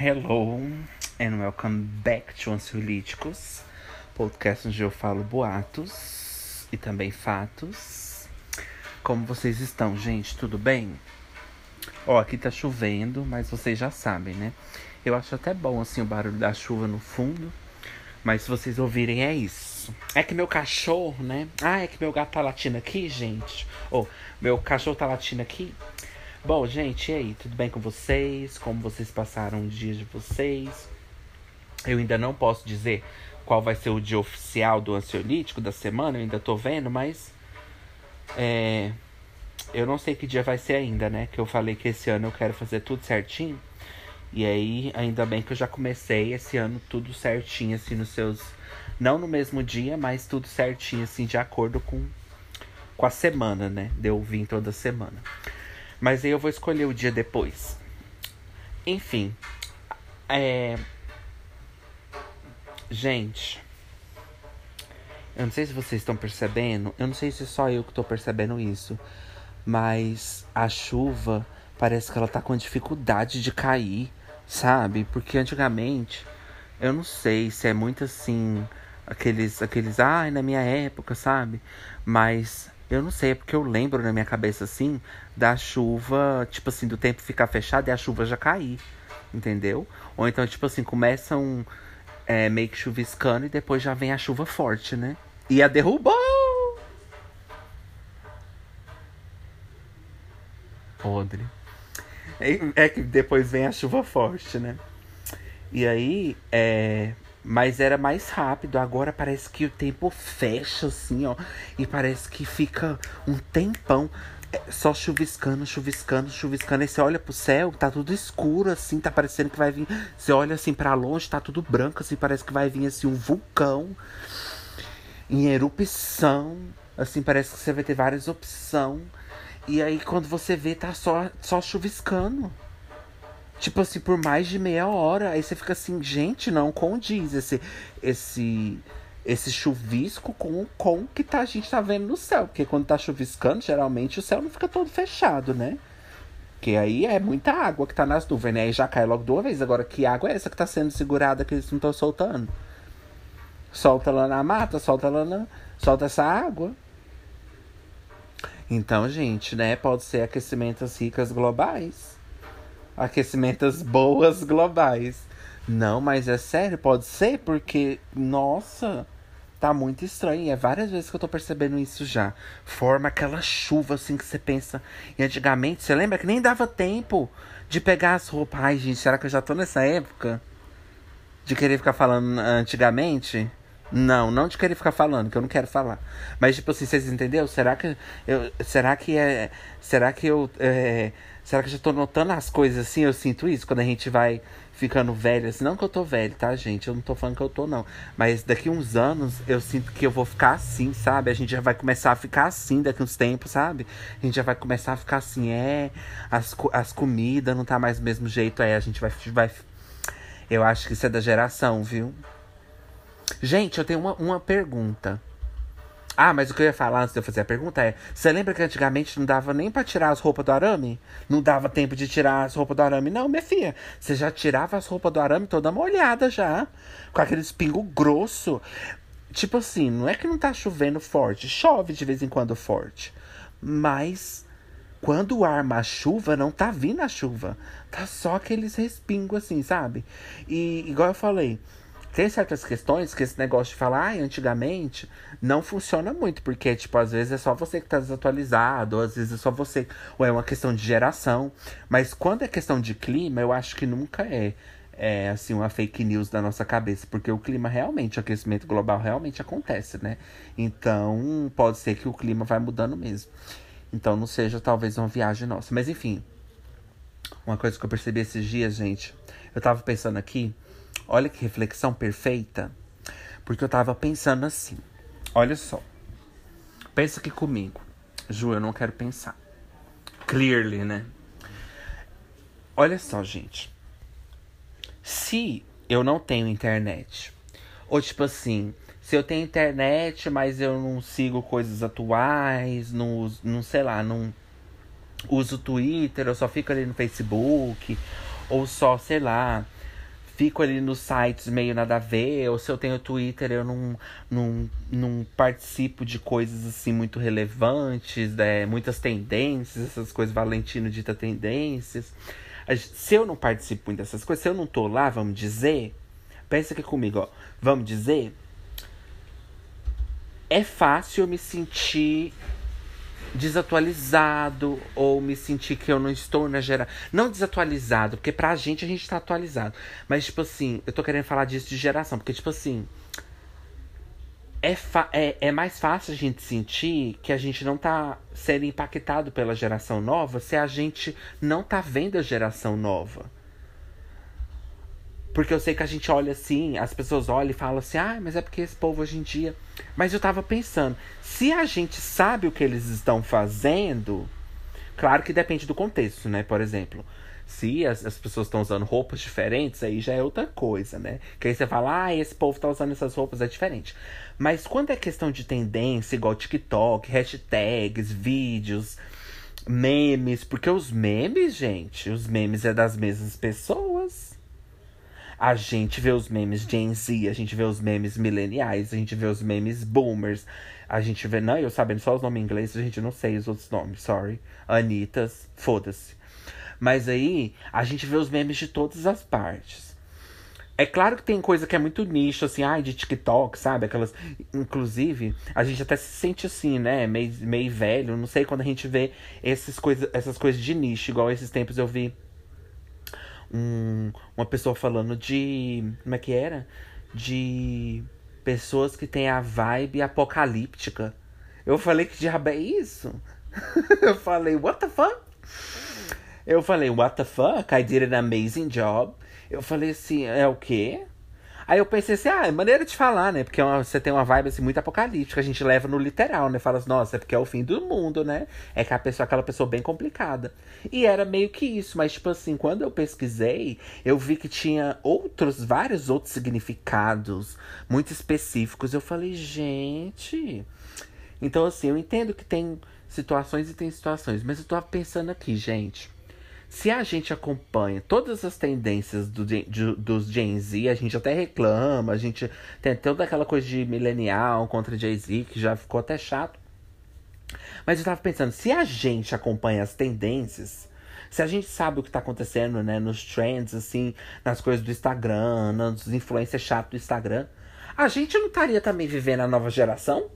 Hello and welcome back to Ansiolíticos, podcast onde eu falo boatos e também fatos. Como vocês estão, gente? Tudo bem? Ó, aqui tá chovendo, mas vocês já sabem, né? Eu acho até bom assim o barulho da chuva no fundo, mas se vocês ouvirem é isso. É que meu cachorro, né? Ah, é que meu gato tá latindo aqui, gente. Ou oh, meu cachorro tá latindo aqui. Bom, gente, e aí? Tudo bem com vocês? Como vocês passaram o dia de vocês? Eu ainda não posso dizer qual vai ser o dia oficial do ansiolítico da semana, eu ainda tô vendo, mas. É, eu não sei que dia vai ser ainda, né? Que eu falei que esse ano eu quero fazer tudo certinho. E aí, ainda bem que eu já comecei esse ano tudo certinho, assim, nos seus. Não no mesmo dia, mas tudo certinho, assim, de acordo com, com a semana, né? De eu vir toda semana. Mas aí eu vou escolher o dia depois. Enfim. É. Gente. Eu não sei se vocês estão percebendo. Eu não sei se só eu que estou percebendo isso. Mas a chuva parece que ela tá com dificuldade de cair, sabe? Porque antigamente. Eu não sei se é muito assim. Aqueles. Aqueles. Ai, ah, na minha época, sabe? Mas eu não sei, é porque eu lembro na minha cabeça assim da chuva, tipo assim, do tempo ficar fechado e a chuva já cair. Entendeu? Ou então, tipo assim, começam é, meio que chuviscando e depois já vem a chuva forte, né? E a derrubou! Podre. É, que depois vem a chuva forte, né? E aí, é, mas era mais rápido. Agora parece que o tempo fecha assim, ó. E parece que fica um tempão só chuviscando, chuviscando, chuviscando. Aí você olha pro céu, tá tudo escuro, assim, tá parecendo que vai vir. Você olha assim para longe, tá tudo branco, assim, parece que vai vir assim um vulcão em erupção. Assim, parece que você vai ter várias opções. E aí quando você vê, tá só, só chuviscando. Tipo assim, por mais de meia hora. Aí você fica assim, gente, não condiz esse, esse, esse chuvisco com, com o que tá, a gente tá vendo no céu. Porque quando tá chuviscando, geralmente o céu não fica todo fechado, né? Que aí é muita água que tá nas nuvens, né? Aí já cai logo de uma vez. Agora, que água é essa que tá sendo segurada que eles não estão soltando? Solta lá na mata, solta lá na. Solta essa água. Então, gente, né? Pode ser aquecimentos ricas globais aquecimentos boas globais. Não, mas é sério, pode ser, porque, nossa, tá muito estranho. É várias vezes que eu tô percebendo isso já. Forma aquela chuva assim que você pensa. E antigamente, você lembra que nem dava tempo de pegar as roupas. Ai, gente, será que eu já tô nessa época? De querer ficar falando antigamente? Não, não de querer ficar falando, que eu não quero falar. Mas, tipo assim, vocês entenderam? Será que eu. Será que é. Será que eu. É, será que eu já tô notando as coisas assim? Eu sinto isso quando a gente vai ficando velho. Assim, não que eu tô velho, tá, gente? Eu não tô falando que eu tô, não. Mas daqui uns anos eu sinto que eu vou ficar assim, sabe? A gente já vai começar a ficar assim daqui uns tempos, sabe? A gente já vai começar a ficar assim, é. As, as comidas não tá mais do mesmo jeito, é. A gente vai. vai eu acho que isso é da geração, viu? Gente, eu tenho uma, uma pergunta. Ah, mas o que eu ia falar antes de eu fazer a pergunta é: você lembra que antigamente não dava nem para tirar as roupas do arame? Não dava tempo de tirar as roupas do arame? Não, minha filha. Você já tirava as roupas do arame toda molhada já. Com aquele espingo grosso. Tipo assim, não é que não tá chovendo forte. Chove de vez em quando forte. Mas quando arma a chuva, não tá vindo a chuva. Tá só aqueles respingos assim, sabe? E igual eu falei, tem certas questões que esse negócio de falar, ah, antigamente, não funciona muito, porque, tipo, às vezes é só você que tá desatualizado, ou às vezes é só você, ou é uma questão de geração. Mas quando é questão de clima, eu acho que nunca é, é assim, uma fake news da nossa cabeça, porque o clima realmente, o aquecimento global realmente acontece, né? Então, pode ser que o clima vai mudando mesmo. Então, não seja talvez uma viagem nossa. Mas, enfim, uma coisa que eu percebi esses dias, gente, eu tava pensando aqui. Olha que reflexão perfeita. Porque eu tava pensando assim. Olha só. Pensa aqui comigo. Ju, eu não quero pensar. Clearly, né? Olha só, gente. Se eu não tenho internet, ou tipo assim, se eu tenho internet, mas eu não sigo coisas atuais, não, não sei lá, não uso Twitter, eu só fico ali no Facebook, ou só, sei lá, fico ali nos sites meio nada a ver, ou se eu tenho Twitter, eu não, não, não participo de coisas assim muito relevantes, né? muitas tendências, essas coisas, Valentino dita tendências. Se eu não participo muito dessas coisas, se eu não tô lá, vamos dizer, pensa aqui comigo, ó, vamos dizer, é fácil eu me sentir desatualizado ou me sentir que eu não estou na geração. Não desatualizado, porque pra gente a gente tá atualizado. Mas, tipo assim, eu tô querendo falar disso de geração, porque, tipo assim. É, é, é mais fácil a gente sentir que a gente não tá sendo impactado pela geração nova se a gente não tá vendo a geração nova. Porque eu sei que a gente olha assim, as pessoas olham e falam assim, ah, mas é porque esse povo hoje em dia. Mas eu tava pensando, se a gente sabe o que eles estão fazendo, claro que depende do contexto, né? Por exemplo, se as, as pessoas estão usando roupas diferentes, aí já é outra coisa, né? Que aí você fala, ah, esse povo tá usando essas roupas, é diferente. Mas quando é questão de tendência, igual TikTok, hashtags, vídeos, memes, porque os memes, gente, os memes é das mesmas pessoas. A gente vê os memes Gen Z, a gente vê os memes mileniais, a gente vê os memes boomers. A gente vê. Não, eu sabendo só os nomes inglês, a gente não sei os outros nomes, sorry. Anitas, foda-se. Mas aí, a gente vê os memes de todas as partes. É claro que tem coisa que é muito nicho, assim, ai, de TikTok, sabe? Aquelas. Inclusive, a gente até se sente assim, né? Meio, meio velho. Não sei quando a gente vê esses coisa, essas coisas de nicho. Igual esses tempos eu vi um, uma pessoa falando de. Como é que era? De pessoas que têm a vibe apocalíptica. Eu falei que diabo é isso? eu falei, what the fuck? Eu falei, what the fuck? I did an amazing job. Eu falei assim, é o quê? Aí eu pensei assim, ah, é maneira de falar, né? Porque é você tem uma vibe assim muito apocalíptica, a gente leva no literal, né? Fala assim, nossa, é porque é o fim do mundo, né? É que a pessoa, aquela pessoa bem complicada. E era meio que isso, mas tipo assim, quando eu pesquisei, eu vi que tinha outros, vários outros significados muito específicos. Eu falei, gente. Então, assim, eu entendo que tem situações e tem situações, mas eu tô pensando aqui, gente. Se a gente acompanha todas as tendências do, de, dos Gen Z, a gente até reclama, a gente tem toda aquela coisa de milenial contra Jay Z, que já ficou até chato. Mas eu tava pensando, se a gente acompanha as tendências, se a gente sabe o que tá acontecendo, né, nos trends, assim, nas coisas do Instagram, nos influencers chatos do Instagram, a gente não estaria também vivendo a nova geração?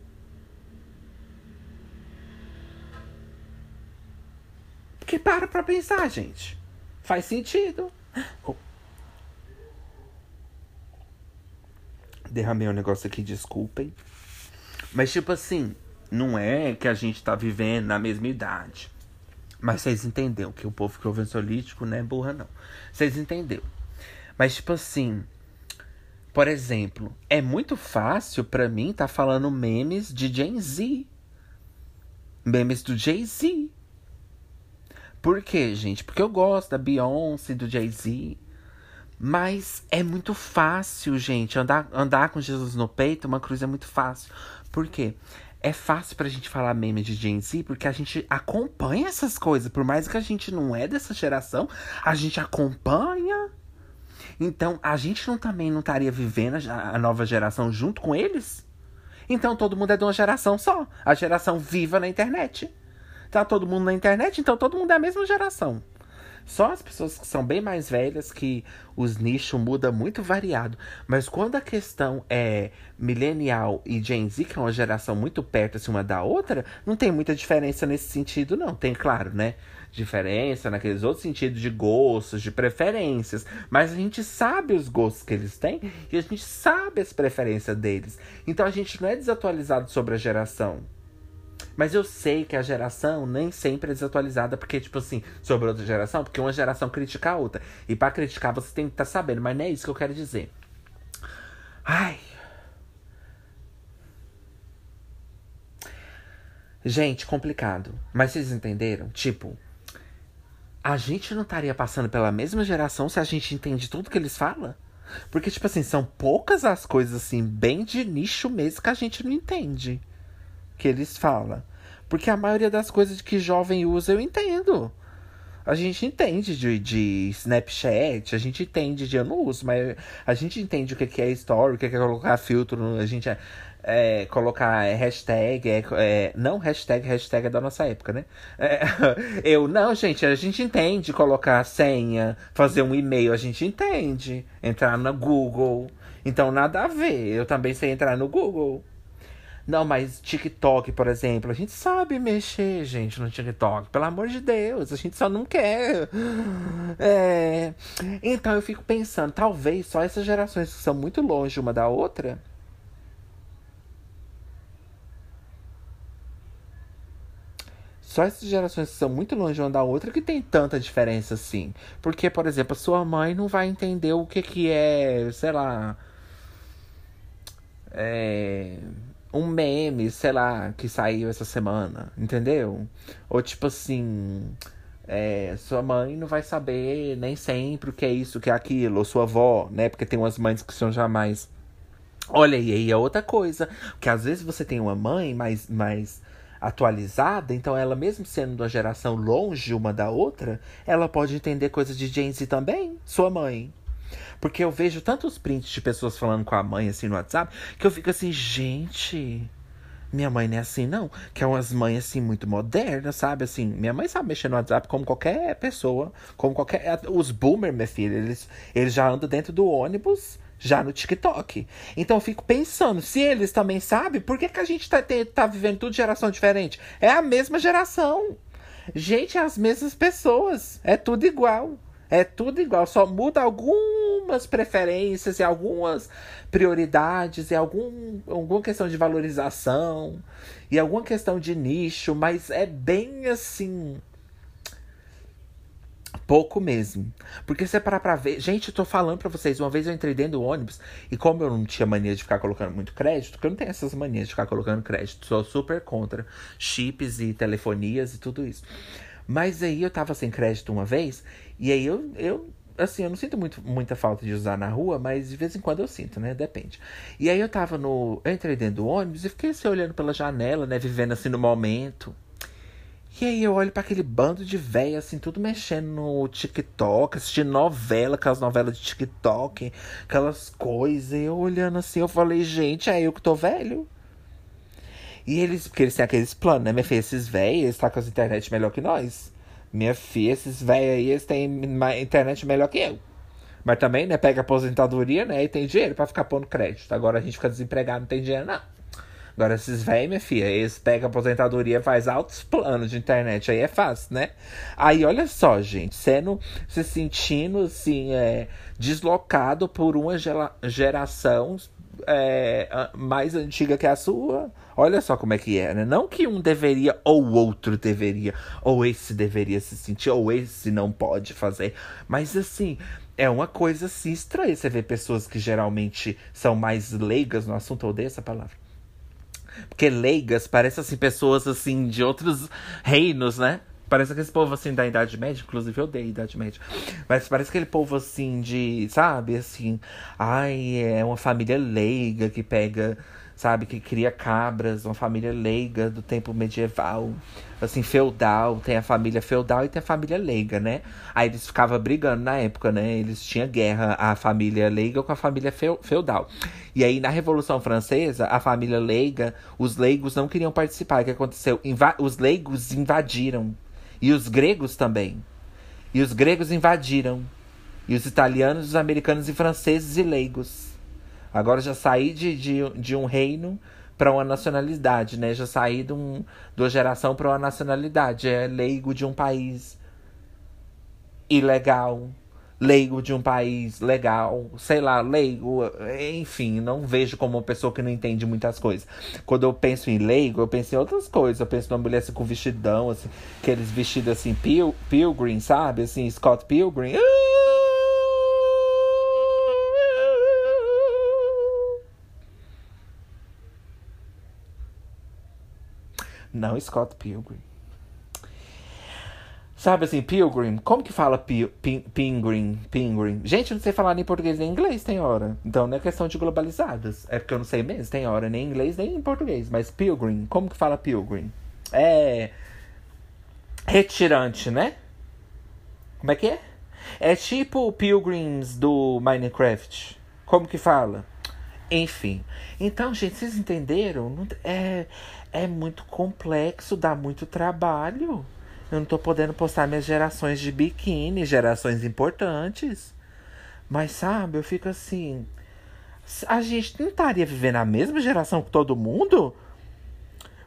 Que para pra pensar, gente. Faz sentido. Derramei um negócio aqui, desculpem. Mas, tipo assim, não é que a gente tá vivendo na mesma idade. Mas vocês entenderam que o povo que ouve ansiolítico não é burra, não. Vocês entenderam. Mas, tipo assim, por exemplo, é muito fácil para mim tá falando memes de Gen Z. Memes do Jay-Z. Por quê, gente? Porque eu gosto da Beyoncé, do Jay-Z. Mas é muito fácil, gente. Andar, andar com Jesus no peito, uma cruz é muito fácil. Por quê? É fácil pra gente falar meme de Gen Z porque a gente acompanha essas coisas. Por mais que a gente não é dessa geração, a gente acompanha. Então, a gente não também não estaria vivendo a, a nova geração junto com eles? Então, todo mundo é de uma geração só. A geração viva na internet tá todo mundo na internet, então todo mundo é a mesma geração. Só as pessoas que são bem mais velhas que os nichos mudam muito variado. Mas quando a questão é millennial e Gen Z, que é uma geração muito perto assim, uma da outra, não tem muita diferença nesse sentido, não. Tem, claro, né? Diferença naqueles outros sentidos de gostos, de preferências. Mas a gente sabe os gostos que eles têm e a gente sabe as preferências deles. Então a gente não é desatualizado sobre a geração. Mas eu sei que a geração nem sempre é desatualizada, porque, tipo assim, sobre outra geração, porque uma geração critica a outra. E para criticar você tem que estar tá sabendo, mas não é isso que eu quero dizer. Ai. Gente, complicado. Mas vocês entenderam? Tipo, a gente não estaria passando pela mesma geração se a gente entende tudo que eles falam? Porque, tipo assim, são poucas as coisas, assim, bem de nicho mesmo que a gente não entende que eles falam. Porque a maioria das coisas que jovem usa eu entendo. A gente entende de, de Snapchat, a gente entende de. Eu não uso, mas a gente entende o que é story, o que é colocar filtro, a gente é, é colocar hashtag, é, é, não hashtag, hashtag é da nossa época, né? É, eu, não, gente, a gente entende colocar senha, fazer um e-mail, a gente entende. Entrar no Google. Então nada a ver. Eu também sei entrar no Google. Não, mas TikTok, por exemplo, a gente sabe mexer, gente, no TikTok. Pelo amor de Deus, a gente só não quer. É... Então eu fico pensando, talvez só essas gerações que são muito longe uma da outra. Só essas gerações que são muito longe uma da outra que tem tanta diferença assim. Porque, por exemplo, a sua mãe não vai entender o que, que é, sei lá. É um meme, sei lá, que saiu essa semana, entendeu? Ou tipo assim, é, sua mãe não vai saber nem sempre o que é isso, o que é aquilo, ou sua avó, né? Porque tem umas mães que são jamais. Olha, e aí é outra coisa, que às vezes você tem uma mãe mais, mais atualizada, então ela mesmo sendo uma geração longe uma da outra, ela pode entender coisas de Gen Z também, sua mãe. Porque eu vejo tantos prints de pessoas falando com a mãe assim no WhatsApp, que eu fico assim, gente. Minha mãe não é assim, não. Que é umas mães, assim, muito modernas, sabe? Assim, minha mãe sabe mexer no WhatsApp como qualquer pessoa. Como qualquer. Os boomers, minha filha, eles, eles já andam dentro do ônibus, já no TikTok. Então eu fico pensando, se eles também sabem, por que, que a gente tá, tá vivendo tudo geração diferente? É a mesma geração. Gente, é as mesmas pessoas. É tudo igual. É tudo igual, só muda algumas preferências e algumas prioridades e algum, alguma questão de valorização e alguma questão de nicho, mas é bem assim. Pouco mesmo. Porque você parar pra ver. Gente, eu tô falando pra vocês. Uma vez eu entrei dentro do ônibus e, como eu não tinha mania de ficar colocando muito crédito, porque eu não tenho essas manias de ficar colocando crédito, sou super contra chips e telefonias e tudo isso. Mas aí eu tava sem crédito uma vez, e aí eu, eu assim, eu não sinto muito, muita falta de usar na rua, mas de vez em quando eu sinto, né? Depende. E aí eu tava no. Eu entrei dentro do ônibus e fiquei assim olhando pela janela, né? Vivendo assim no momento. E aí eu olho para aquele bando de véia, assim, tudo mexendo no TikTok, assistindo novela, aquelas novelas de TikTok, aquelas coisas. E eu olhando assim, eu falei, gente, é eu que tô velho. E eles, porque eles têm aqueles planos, né? Minha filha, esses velhos, eles tá com as internet melhor que nós. Minha filha, esses velhos aí, eles têm internet melhor que eu. Mas também, né, pega aposentadoria, né, e tem dinheiro para ficar pondo crédito. Agora a gente fica desempregado, não tem dinheiro, não. Agora, esses velhos, minha filha, eles pegam aposentadoria faz altos planos de internet. Aí é fácil, né? Aí, olha só, gente, sendo, se sentindo, assim, é, deslocado por uma geração é, mais antiga que a sua. Olha só como é que é, né? Não que um deveria ou outro deveria, ou esse deveria se sentir, ou esse não pode fazer. Mas assim, é uma coisa assim estranha. Você vê pessoas que geralmente são mais leigas no assunto, eu odeio essa palavra. Porque leigas parece assim, pessoas assim de outros reinos, né? Parece aquele povo assim da Idade Média, inclusive eu odeio a Idade Média. Mas parece aquele povo assim de, sabe, assim, ai, é uma família leiga que pega, sabe, que cria cabras, uma família leiga do tempo medieval, assim, feudal, tem a família feudal e tem a família leiga, né? Aí eles ficavam brigando na época, né? Eles tinham guerra, a família leiga com a família feudal. E aí na Revolução Francesa, a família leiga, os leigos não queriam participar. O que aconteceu? Inva os leigos invadiram e os gregos também. E os gregos invadiram. E os italianos, os americanos e franceses e leigos. Agora já saí de, de, de um reino para uma nacionalidade, né? Já saí de, um, de uma geração para uma nacionalidade. É leigo de um país ilegal leigo de um país legal, sei lá, leigo, enfim, não vejo como uma pessoa que não entende muitas coisas. Quando eu penso em leigo, eu penso em outras coisas. Eu penso numa mulher assim, com vestidão, assim, aqueles vestidos assim, pil pilgrim, sabe? Assim, Scott Pilgrim. Não Scott Pilgrim. Sabe assim, pilgrim? Como que fala pi, pin? Gente, eu não sei falar nem português nem inglês, tem hora. Então não é questão de globalizadas. É porque eu não sei mesmo, tem hora, nem em inglês nem em português. Mas pilgrim, como que fala pilgrim? É. Retirante, né? Como é que é? É tipo Pilgrims do Minecraft. Como que fala? Enfim. Então, gente, vocês entenderam? É, é muito complexo, dá muito trabalho. Eu não tô podendo postar minhas gerações de biquíni, gerações importantes. Mas sabe, eu fico assim. A gente não estaria vivendo a mesma geração que todo mundo?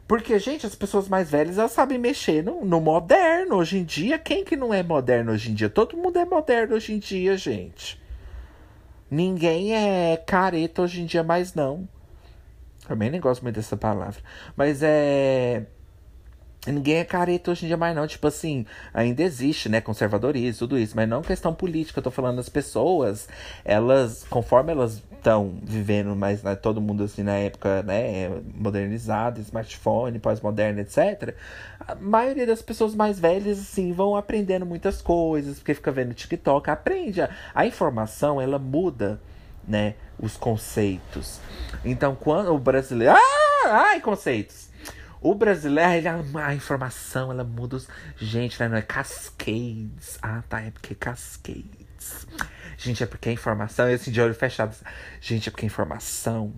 Porque, gente, as pessoas mais velhas elas sabem mexer no, no moderno hoje em dia. Quem que não é moderno hoje em dia? Todo mundo é moderno hoje em dia, gente. Ninguém é careta hoje em dia mais não. Também nem gosto muito dessa palavra. Mas é. Ninguém é careta hoje em dia mais não. Tipo assim, ainda existe, né? Conservadorismo, tudo isso. Mas não questão política. Eu tô falando das pessoas. Elas, conforme elas estão vivendo mais, né, todo mundo assim na época, né? Modernizado, smartphone, pós-moderno, etc. A maioria das pessoas mais velhas, assim, vão aprendendo muitas coisas. Porque fica vendo TikTok. Aprende. A, a informação, ela muda, né? Os conceitos. Então, quando o brasileiro. Ah! Ai, conceitos! O brasileiro, ele, a informação, ela muda os. Gente, né? Não é Cascades. Ah, tá. É porque Cascades. Gente, é porque a informação. Esse de olho fechado. Gente, é porque a informação.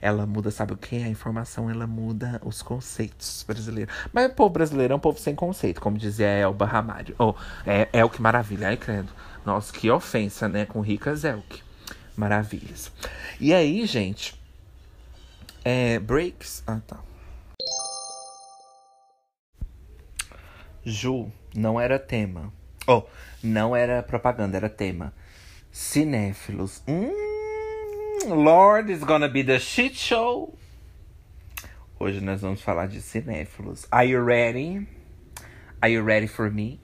Ela muda, sabe o que? A informação ela muda os conceitos brasileiros. Mas o povo brasileiro é um povo sem conceito, como dizia Elba Ramalho. Oh, é, é o que maravilha. Ai, credo. Nossa, que ofensa, né? Com ricas Elk. Maravilhas. E aí, gente. É, breaks. Ah, tá. Ju, não era tema. Oh, não era propaganda, era tema. Cinéfilos. Hum, Lord is gonna be the shit show. Hoje nós vamos falar de cinéfilos. Are you ready? Are you ready for me?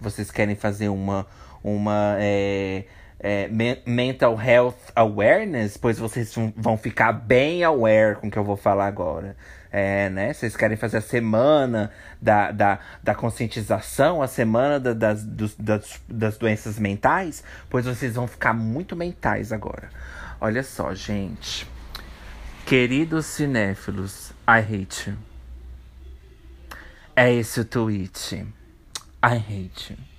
Vocês querem fazer uma uma é, é, mental health awareness? Pois vocês vão ficar bem aware com o que eu vou falar agora. É, né? Vocês querem fazer a semana da, da, da conscientização, a semana da, das, dos, das, das doenças mentais? Pois vocês vão ficar muito mentais agora. Olha só, gente. Queridos cinéfilos, I hate you. É esse o tweet. I hate you.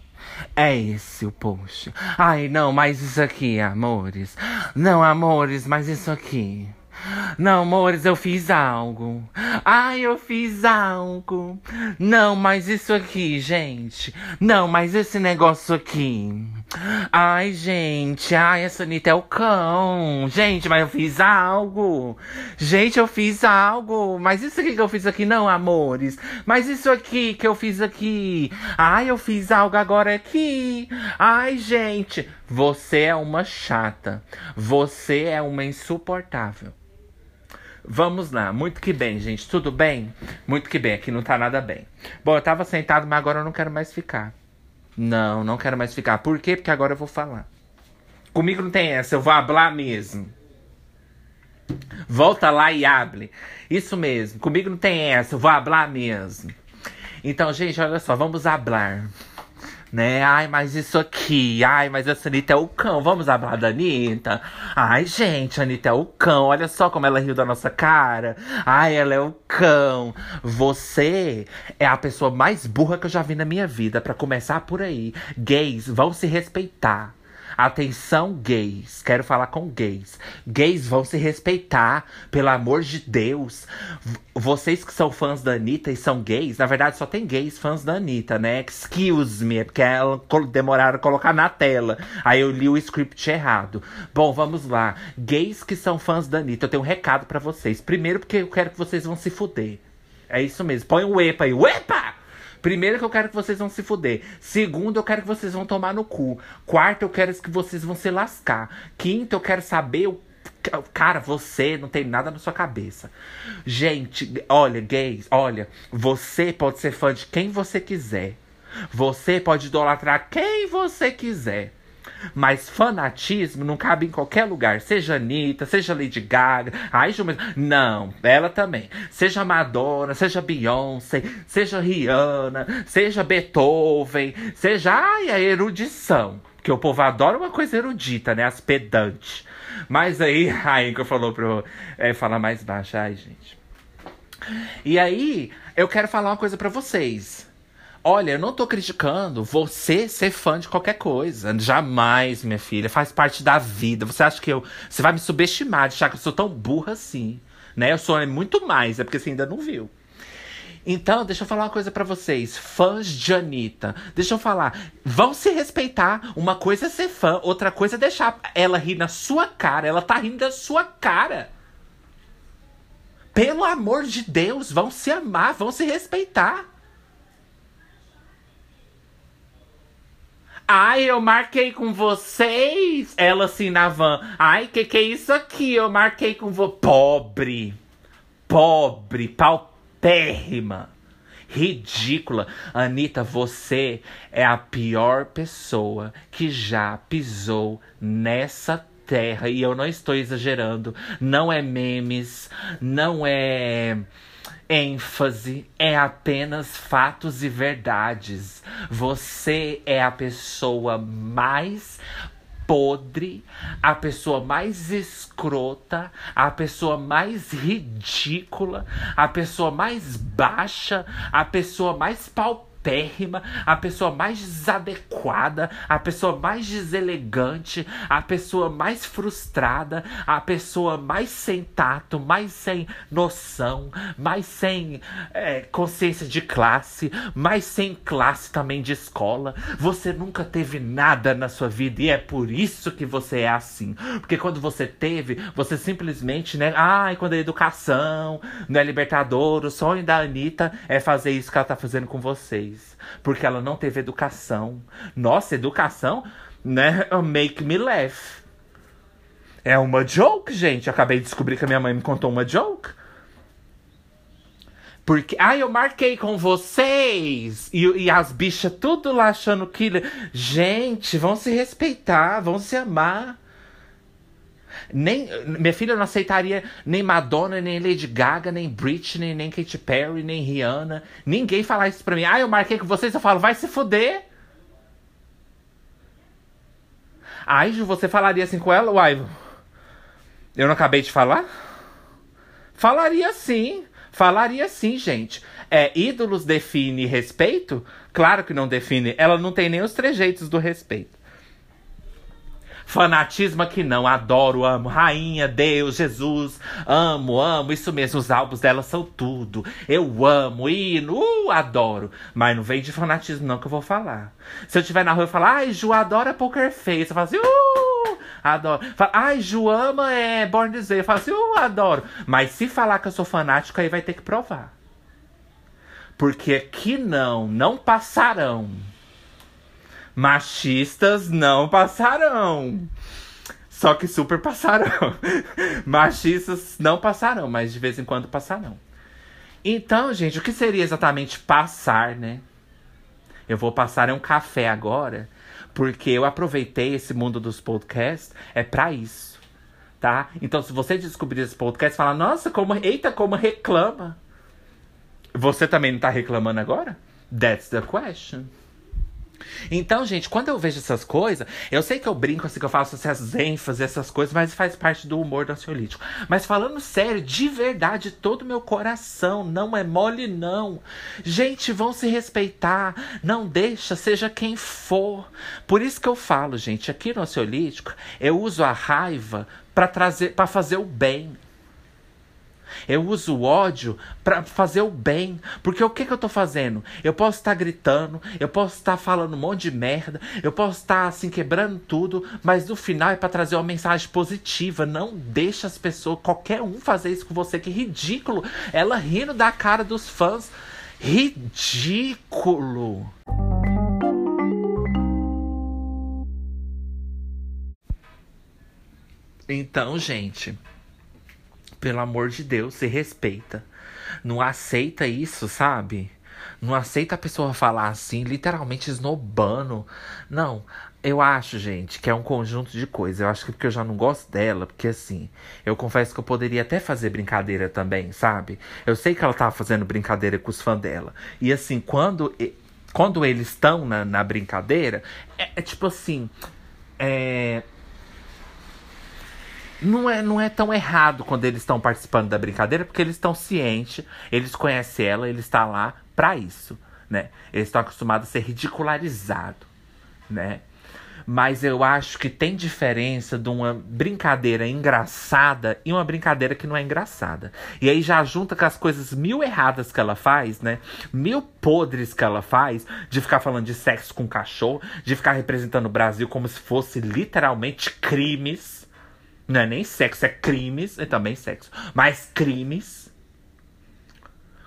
É esse o post. Ai, não, mas isso aqui, amores. Não, amores, mas isso aqui. Não, amores, eu fiz algo. Ai, eu fiz algo. Não, mas isso aqui, gente. Não, mas esse negócio aqui. Ai, gente. Ai, essa Anitta é o cão. Gente, mas eu fiz algo. Gente, eu fiz algo. Mas isso aqui que eu fiz aqui, não, amores. Mas isso aqui que eu fiz aqui. Ai, eu fiz algo agora aqui. Ai, gente. Você é uma chata. Você é uma insuportável. Vamos lá, muito que bem, gente. Tudo bem? Muito que bem, aqui não tá nada bem. Bom, eu tava sentado, mas agora eu não quero mais ficar. Não, não quero mais ficar. Por quê? Porque agora eu vou falar. Comigo não tem essa, eu vou hablar mesmo. Volta lá e hable. Isso mesmo, comigo não tem essa, eu vou hablar mesmo. Então, gente, olha só, vamos hablar né? Ai, mas isso aqui, ai, mas essa Anitta é o cão. Vamos falar da Anitta? Ai, gente, a Anitta é o cão. Olha só como ela riu da nossa cara. Ai, ela é o cão. Você é a pessoa mais burra que eu já vi na minha vida. Para começar por aí. Gays vão se respeitar. Atenção, gays. Quero falar com gays. Gays vão se respeitar, pelo amor de Deus. Vocês que são fãs da Anitta e são gays, na verdade só tem gays fãs da Anitta, né? Excuse me, é porque ela demoraram a colocar na tela. Aí eu li o script errado. Bom, vamos lá. Gays que são fãs da Anitta, eu tenho um recado para vocês. Primeiro, porque eu quero que vocês vão se fuder. É isso mesmo. Põe o EPA aí. EPA! Primeiro que eu quero que vocês vão se fuder. Segundo, eu quero que vocês vão tomar no cu. Quarto, eu quero que vocês vão se lascar. Quinto, eu quero saber o Cara, você não tem nada na sua cabeça. Gente, olha, gays, olha, você pode ser fã de quem você quiser. Você pode idolatrar quem você quiser. Mas fanatismo não cabe em qualquer lugar. Seja Anitta, seja Lady Gaga. Ai, Ju, mas... Não, ela também. Seja Madonna, seja Beyoncé, seja Rihanna, seja Beethoven, seja ai, a erudição. Que o povo adora uma coisa erudita, né? As pedantes. Mas aí, a Inca falou eu é, falar mais baixo. Ai, gente. E aí, eu quero falar uma coisa para vocês. Olha, eu não tô criticando você ser fã de qualquer coisa. Jamais, minha filha. Faz parte da vida. Você acha que eu. Você vai me subestimar de achar que eu sou tão burra assim. Né? Eu sou muito mais, é porque você ainda não viu. Então, deixa eu falar uma coisa para vocês, fãs de Anitta. Deixa eu falar, vão se respeitar. Uma coisa é ser fã, outra coisa é deixar ela rir na sua cara. Ela tá rindo da sua cara. Pelo amor de Deus, vão se amar, vão se respeitar. Ai, eu marquei com vocês. Ela assim na van. Ai, que que é isso aqui? Eu marquei com você. Pobre. Pobre. Paupérrima. Ridícula. Anitta, você é a pior pessoa que já pisou nessa terra. E eu não estou exagerando. Não é memes. Não é ênfase é apenas fatos e verdades. Você é a pessoa mais podre, a pessoa mais escrota, a pessoa mais ridícula, a pessoa mais baixa, a pessoa mais palpável paupérrima, a pessoa mais desadequada, a pessoa mais deselegante, a pessoa mais frustrada, a pessoa mais sem tato, mais sem noção, mais sem é, consciência de classe, mais sem classe também de escola. Você nunca teve nada na sua vida e é por isso que você é assim. Porque quando você teve, você simplesmente, né? Ai, quando é educação, não é libertador, o sonho da Anitta é fazer isso que ela tá fazendo com vocês porque ela não teve educação. Nossa, educação, né? Make me laugh. É uma joke, gente. Acabei de descobrir que a minha mãe me contou uma joke. Porque, ah, eu marquei com vocês. E, e as bichas tudo lá achando que. Gente, vão se respeitar, vão se amar. Nem, minha filha não aceitaria nem Madonna, nem Lady Gaga, nem Britney, nem Katy Perry, nem Rihanna. Ninguém falar isso pra mim. Ah, eu marquei com vocês, eu falo, vai se fuder. Ai, você falaria assim com ela? Uai, eu não acabei de falar? Falaria sim. Falaria sim, gente. É, ídolos define respeito? Claro que não define. Ela não tem nem os trejeitos do respeito. Fanatismo aqui não, adoro, amo. Rainha, Deus, Jesus, amo, amo. Isso mesmo, os álbuns dela são tudo. Eu amo, hino, uh, adoro. Mas não vem de fanatismo não que eu vou falar. Se eu estiver na rua e falar, ai, Ju adora Poker Face, eu falo assim, uh, adoro. Fala, ai, Ju ama é Born This eu falo assim, uh, adoro. Mas se falar que eu sou fanático, aí vai ter que provar. Porque aqui não, não passarão. Machistas não passarão. Só que super passarão. Machistas não passarão, mas de vez em quando passarão. Então, gente, o que seria exatamente passar, né? Eu vou passar um café agora, porque eu aproveitei esse mundo dos podcasts é para isso, tá? Então, se você descobrir esse podcast, fala: "Nossa, como eita, como reclama". Você também não tá reclamando agora? That's the question. Então, gente, quando eu vejo essas coisas, eu sei que eu brinco assim, que eu faço essas ênfases, essas coisas, mas faz parte do humor do ansiolítico. Mas falando sério, de verdade, todo meu coração, não é mole, não. Gente, vão se respeitar, não deixa, seja quem for. Por isso que eu falo, gente, aqui no ansiolítico, eu uso a raiva para trazer, para fazer o bem. Eu uso o ódio para fazer o bem. Porque o que, que eu tô fazendo? Eu posso estar tá gritando, eu posso estar tá falando um monte de merda, eu posso estar tá, assim quebrando tudo, mas no final é para trazer uma mensagem positiva. Não deixa as pessoas, qualquer um fazer isso com você, que ridículo. Ela rindo da cara dos fãs. Ridículo. Então, gente, pelo amor de Deus, se respeita. Não aceita isso, sabe? Não aceita a pessoa falar assim, literalmente esnobando. Não, eu acho, gente, que é um conjunto de coisas. Eu acho que porque eu já não gosto dela, porque assim, eu confesso que eu poderia até fazer brincadeira também, sabe? Eu sei que ela tava fazendo brincadeira com os fãs dela. E assim, quando, quando eles estão na, na brincadeira, é, é tipo assim. É, não é, não é tão errado quando eles estão participando da brincadeira, porque eles estão cientes, eles conhecem ela, ele está lá para isso. né? Eles estão acostumados a ser ridicularizados, né? Mas eu acho que tem diferença de uma brincadeira engraçada e uma brincadeira que não é engraçada. E aí já junta com as coisas mil erradas que ela faz, né? Mil podres que ela faz, de ficar falando de sexo com cachorro, de ficar representando o Brasil como se fosse literalmente crimes. Não é nem sexo, é crimes, é também sexo, mas crimes.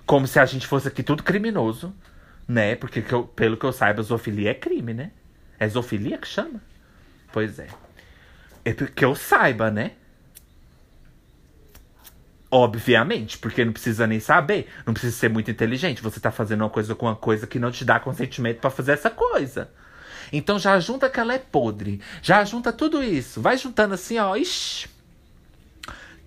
Como se a gente fosse aqui tudo criminoso, né? Porque que eu, pelo que eu saiba, zoofilia é crime, né? É zoofilia que chama? Pois é. É que eu saiba, né? Obviamente, porque não precisa nem saber, não precisa ser muito inteligente. Você tá fazendo uma coisa com uma coisa que não te dá consentimento para fazer essa coisa. Então já junta que ela é podre, já junta tudo isso, vai juntando assim, ó, ixi,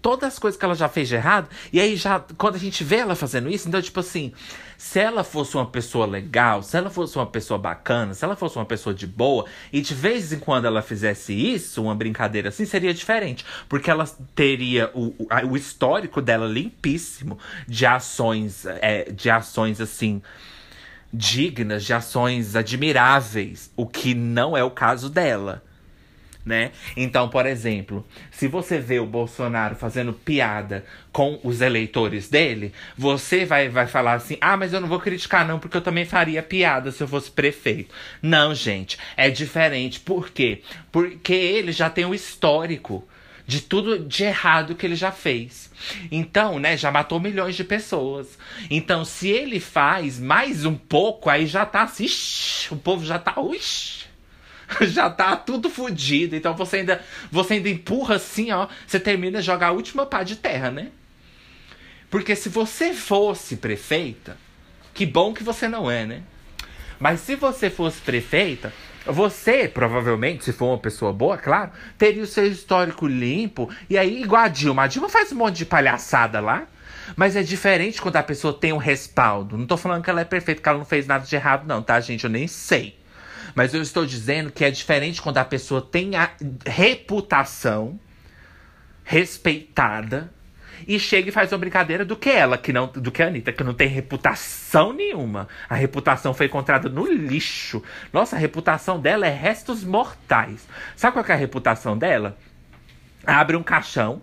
todas as coisas que ela já fez de errado. E aí já, quando a gente vê ela fazendo isso, então, tipo assim, se ela fosse uma pessoa legal, se ela fosse uma pessoa bacana, se ela fosse uma pessoa de boa, e de vez em quando ela fizesse isso, uma brincadeira assim, seria diferente. Porque ela teria o, o, histórico dela limpíssimo de ações, é, de ações assim dignas, de ações admiráveis, o que não é o caso dela né? Então, por exemplo, se você vê o Bolsonaro fazendo piada com os eleitores dele, você vai, vai falar assim: ah, mas eu não vou criticar, não, porque eu também faria piada se eu fosse prefeito. Não, gente, é diferente. Por quê? Porque ele já tem o histórico de tudo de errado que ele já fez. Então, né, já matou milhões de pessoas. Então, se ele faz mais um pouco, aí já tá assim, o povo já tá, uixi, já tá tudo fodido. Então você ainda, você ainda empurra assim, ó. Você termina de jogar a última pá de terra, né? Porque se você fosse prefeita, que bom que você não é, né? Mas se você fosse prefeita, você, provavelmente, se for uma pessoa boa, claro, teria o seu histórico limpo. E aí, igual a Dilma. A Dilma faz um monte de palhaçada lá. Mas é diferente quando a pessoa tem um respaldo. Não tô falando que ela é perfeita, que ela não fez nada de errado, não, tá, gente? Eu nem sei. Mas eu estou dizendo que é diferente quando a pessoa tem a reputação respeitada e chega e faz uma brincadeira do que ela, que não, do que a Anitta, que não tem reputação nenhuma. A reputação foi encontrada no lixo. Nossa, a reputação dela é restos mortais. Sabe qual é a reputação dela? Abre um caixão,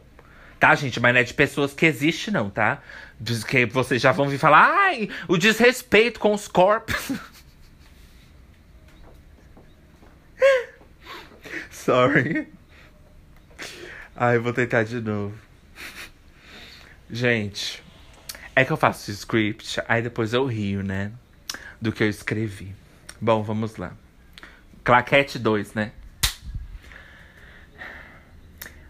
tá, gente? Mas não é de pessoas que existe, não, tá? Diz que vocês já vão vir falar, ai, o desrespeito com os corpos. Sorry. Ai, vou tentar de novo. Gente, é que eu faço script, aí depois eu rio, né? Do que eu escrevi. Bom, vamos lá. Claquete 2, né?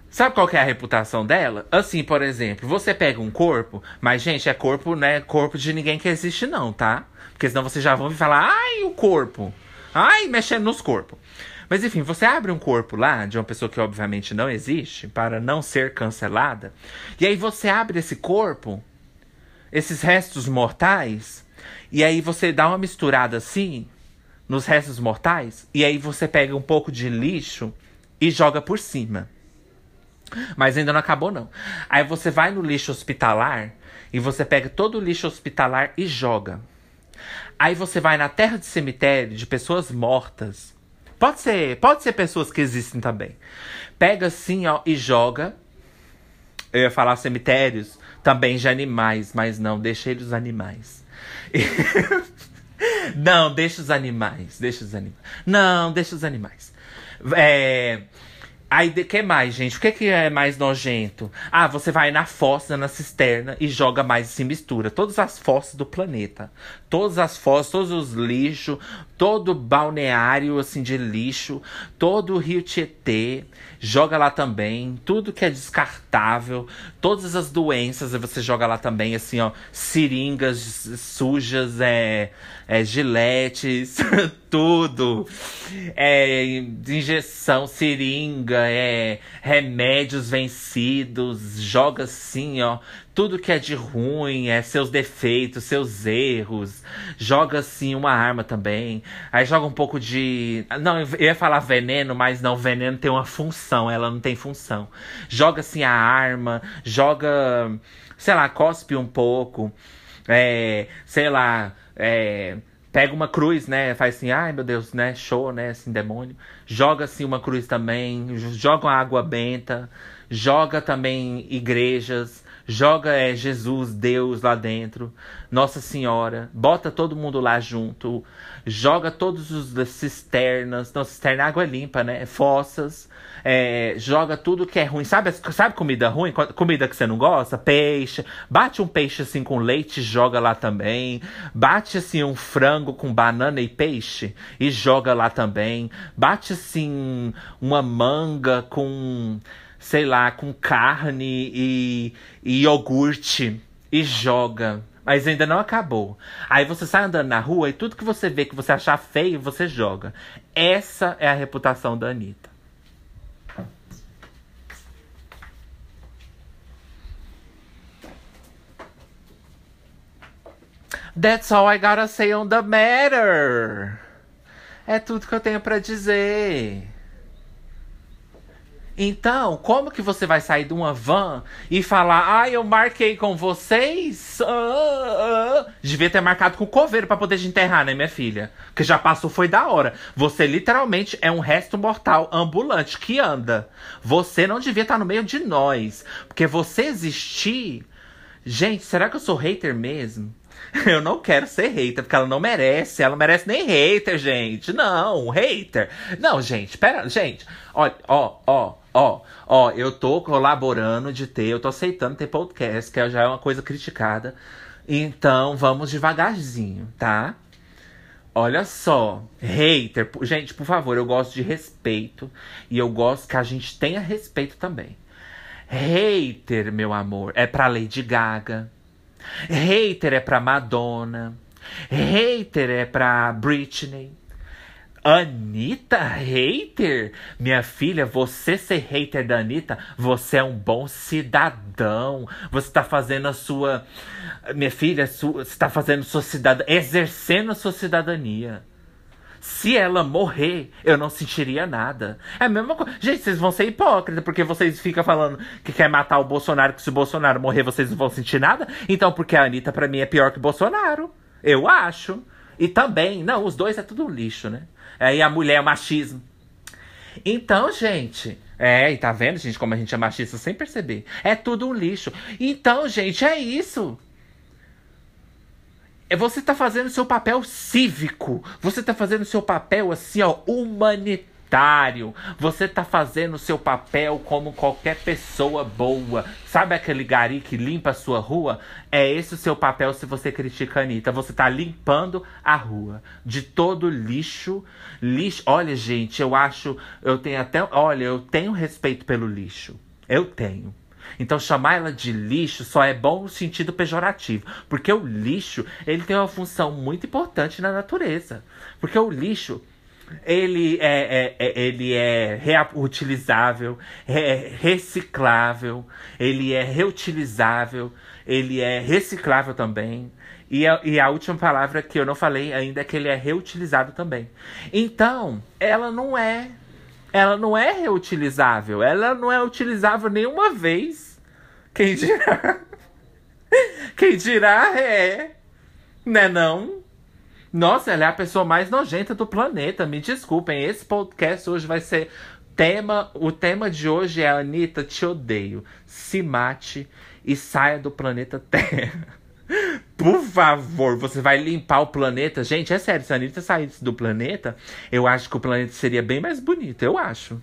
Sabe qual que é a reputação dela? Assim, por exemplo, você pega um corpo, mas, gente, é corpo, né? Corpo de ninguém que existe, não, tá? Porque senão vocês já vão me falar, ai, o corpo. Ai, mexendo nos corpos. Mas enfim, você abre um corpo lá de uma pessoa que obviamente não existe para não ser cancelada. E aí você abre esse corpo, esses restos mortais, e aí você dá uma misturada assim nos restos mortais, e aí você pega um pouco de lixo e joga por cima. Mas ainda não acabou não. Aí você vai no lixo hospitalar e você pega todo o lixo hospitalar e joga. Aí você vai na terra de cemitério de pessoas mortas Pode ser, pode ser pessoas que existem também. Pega assim, ó, e joga. Eu ia falar cemitérios também de animais, mas não, deixa eles os animais. não, deixa os animais, deixa os animais. Não, deixa os animais. É, Aí, o que mais, gente? O que, que é mais nojento? Ah, você vai na fossa, na cisterna e joga mais e se mistura. Todas as fossas do planeta. Todas as fossas, todos os lixos, todo balneário, assim, de lixo, todo o rio Tietê. Joga lá também. Tudo que é descartável. Todas as doenças você joga lá também, assim, ó. Seringas sujas, é é, giletes, tudo. É, injeção, seringa, é, remédios vencidos, joga assim, ó. Tudo que é de ruim, é seus defeitos, seus erros. Joga assim uma arma também. Aí joga um pouco de. Não, eu ia falar veneno, mas não, veneno tem uma função, ela não tem função. Joga assim a arma, joga, sei lá, cospe um pouco. É, sei lá, é, pega uma cruz, né? Faz assim, ai meu Deus, né? Show, né? Assim, demônio. Joga assim uma cruz também, joga uma água benta, joga também igrejas, joga é, Jesus, Deus lá dentro, Nossa Senhora, bota todo mundo lá junto, joga todos os cisternas, não, cisterna água limpa, né? Fossas, é, joga tudo que é ruim. Sabe, sabe comida ruim? Comida que você não gosta? Peixe. Bate um peixe assim com leite, joga lá também. Bate assim um frango com banana e peixe e joga lá também. Bate assim uma manga com sei lá, com carne e, e iogurte e joga. Mas ainda não acabou. Aí você sai andando na rua e tudo que você vê que você achar feio, você joga. Essa é a reputação da Anitta. That's all I gotta say on the matter. É tudo que eu tenho para dizer. Então, como que você vai sair de uma van e falar, ah, eu marquei com vocês? Ah, ah. Devia ter marcado com o coveiro para poder te enterrar, né, minha filha? Que já passou, foi da hora. Você literalmente é um resto mortal ambulante que anda. Você não devia estar no meio de nós. Porque você existir. Gente, será que eu sou hater mesmo? Eu não quero ser hater, porque ela não merece. Ela não merece nem hater, gente. Não, hater. Não, gente, pera, gente. Olha, ó, ó, ó, ó, eu tô colaborando de ter, eu tô aceitando ter podcast, que já é uma coisa criticada. Então, vamos devagarzinho, tá? Olha só, hater, gente, por favor, eu gosto de respeito e eu gosto que a gente tenha respeito também. Hater, meu amor, é pra Lady Gaga, Hater é pra Madonna. Hater é pra Britney. Anitta hater? Minha filha, você ser hater da Anitta, você é um bom cidadão. Você tá fazendo a sua. Minha filha, você tá fazendo sua cidadania. Exercendo a sua cidadania. Se ela morrer, eu não sentiria nada. É a mesma coisa. Gente, vocês vão ser hipócritas, porque vocês ficam falando que quer matar o Bolsonaro, que se o Bolsonaro morrer, vocês não vão sentir nada. Então, porque a Anitta, pra mim, é pior que o Bolsonaro. Eu acho. E também, não, os dois é tudo lixo, né? Aí a mulher é machismo. Então, gente. É, e tá vendo, gente, como a gente é machista sem perceber? É tudo um lixo. Então, gente, é isso. É você tá fazendo seu papel cívico. Você tá fazendo seu papel assim, ó, humanitário. Você tá fazendo seu papel como qualquer pessoa boa. Sabe aquele gari que limpa a sua rua? É esse o seu papel se você critica a Anitta. Você tá limpando a rua de todo lixo. Lixo. Olha, gente, eu acho. Eu tenho até. Olha, eu tenho respeito pelo lixo. Eu tenho. Então chamar ela de lixo só é bom no sentido pejorativo, porque o lixo, ele tem uma função muito importante na natureza. Porque o lixo, ele é, é, é, ele é reutilizável, é reciclável, ele é reutilizável, ele é reciclável também. E a, e a última palavra que eu não falei ainda é que ele é reutilizado também. Então, ela não é ela não é reutilizável. Ela não é utilizável nenhuma vez. Quem dirá? Quem dirá é. Né não? Nossa, ela é a pessoa mais nojenta do planeta. Me desculpem, esse podcast hoje vai ser tema. O tema de hoje é Anitta, te odeio. Se mate e saia do planeta Terra. Por favor, você vai limpar o planeta. Gente, é sério, se a Anitta saísse do planeta, eu acho que o planeta seria bem mais bonito. Eu acho.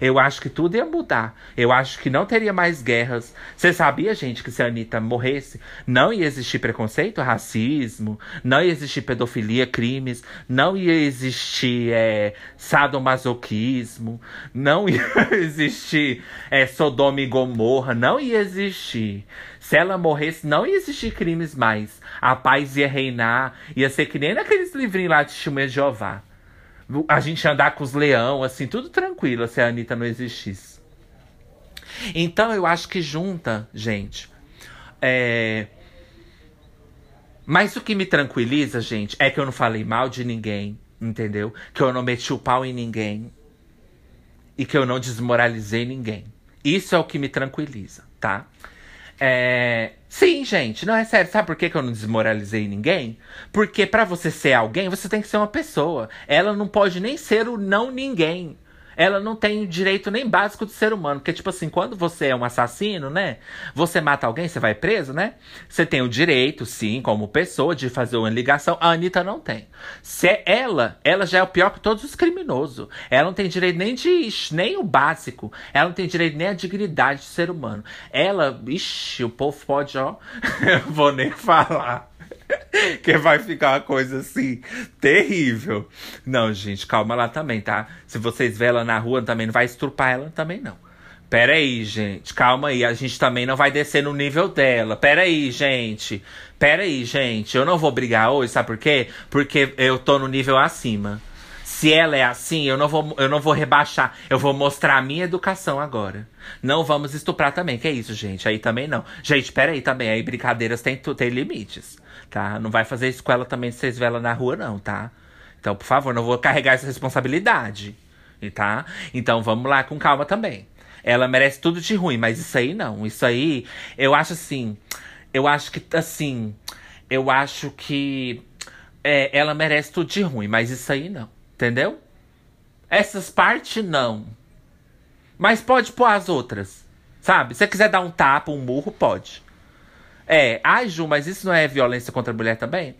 Eu acho que tudo ia mudar. Eu acho que não teria mais guerras. Você sabia, gente, que se a Anitta morresse, não ia existir preconceito, racismo, não ia existir pedofilia, crimes, não ia existir é, sadomasoquismo, não ia existir é, Sodoma e Gomorra, não ia existir. Se ela morresse, não ia existir crimes mais. A paz ia reinar, ia ser que nem naqueles livrinhos lá de Testemunha Jeová a gente andar com os leão, assim, tudo tranquilo se a Anitta não existisse. Então eu acho que junta, gente. É... Mas o que me tranquiliza, gente, é que eu não falei mal de ninguém, entendeu? Que eu não meti o pau em ninguém. E que eu não desmoralizei ninguém. Isso é o que me tranquiliza, tá? É. Sim, gente, não é sério. Sabe por que, que eu não desmoralizei ninguém? Porque para você ser alguém, você tem que ser uma pessoa. Ela não pode nem ser o não ninguém ela não tem direito nem básico de ser humano. Porque, tipo assim, quando você é um assassino, né? Você mata alguém, você vai preso, né? Você tem o direito, sim, como pessoa, de fazer uma ligação. A Anitta não tem. Se é ela, ela já é o pior que todos os criminosos. Ela não tem direito nem de nem o básico. Ela não tem direito nem a dignidade de ser humano. Ela, ixi, o povo pode, ó. Eu vou nem falar. que vai ficar uma coisa assim, terrível. Não, gente, calma lá também, tá? Se vocês vê ela na rua, também não vai estrupar ela também, não. Pera aí, gente. Calma aí. A gente também não vai descer no nível dela. Pera aí, gente. Pera aí, gente. Eu não vou brigar hoje, sabe por quê? Porque eu tô no nível acima. Se ela é assim, eu não vou, eu não vou rebaixar. Eu vou mostrar a minha educação agora. Não vamos estuprar também. Que é isso, gente? Aí também não. Gente, pera aí também. Aí brincadeiras tem, tem limites, tá? Não vai fazer isso com ela também se vocês vê ela na rua, não, tá? Então, por favor, não vou carregar essa responsabilidade, tá? Então, vamos lá com calma também. Ela merece tudo de ruim, mas isso aí não. Isso aí, eu acho assim. Eu acho que, assim. Eu acho que. É, ela merece tudo de ruim, mas isso aí não. Entendeu? Essas partes não. Mas pode pôr as outras. Sabe? Se você quiser dar um tapa, um murro, pode. É, ai, Ju, mas isso não é violência contra a mulher também?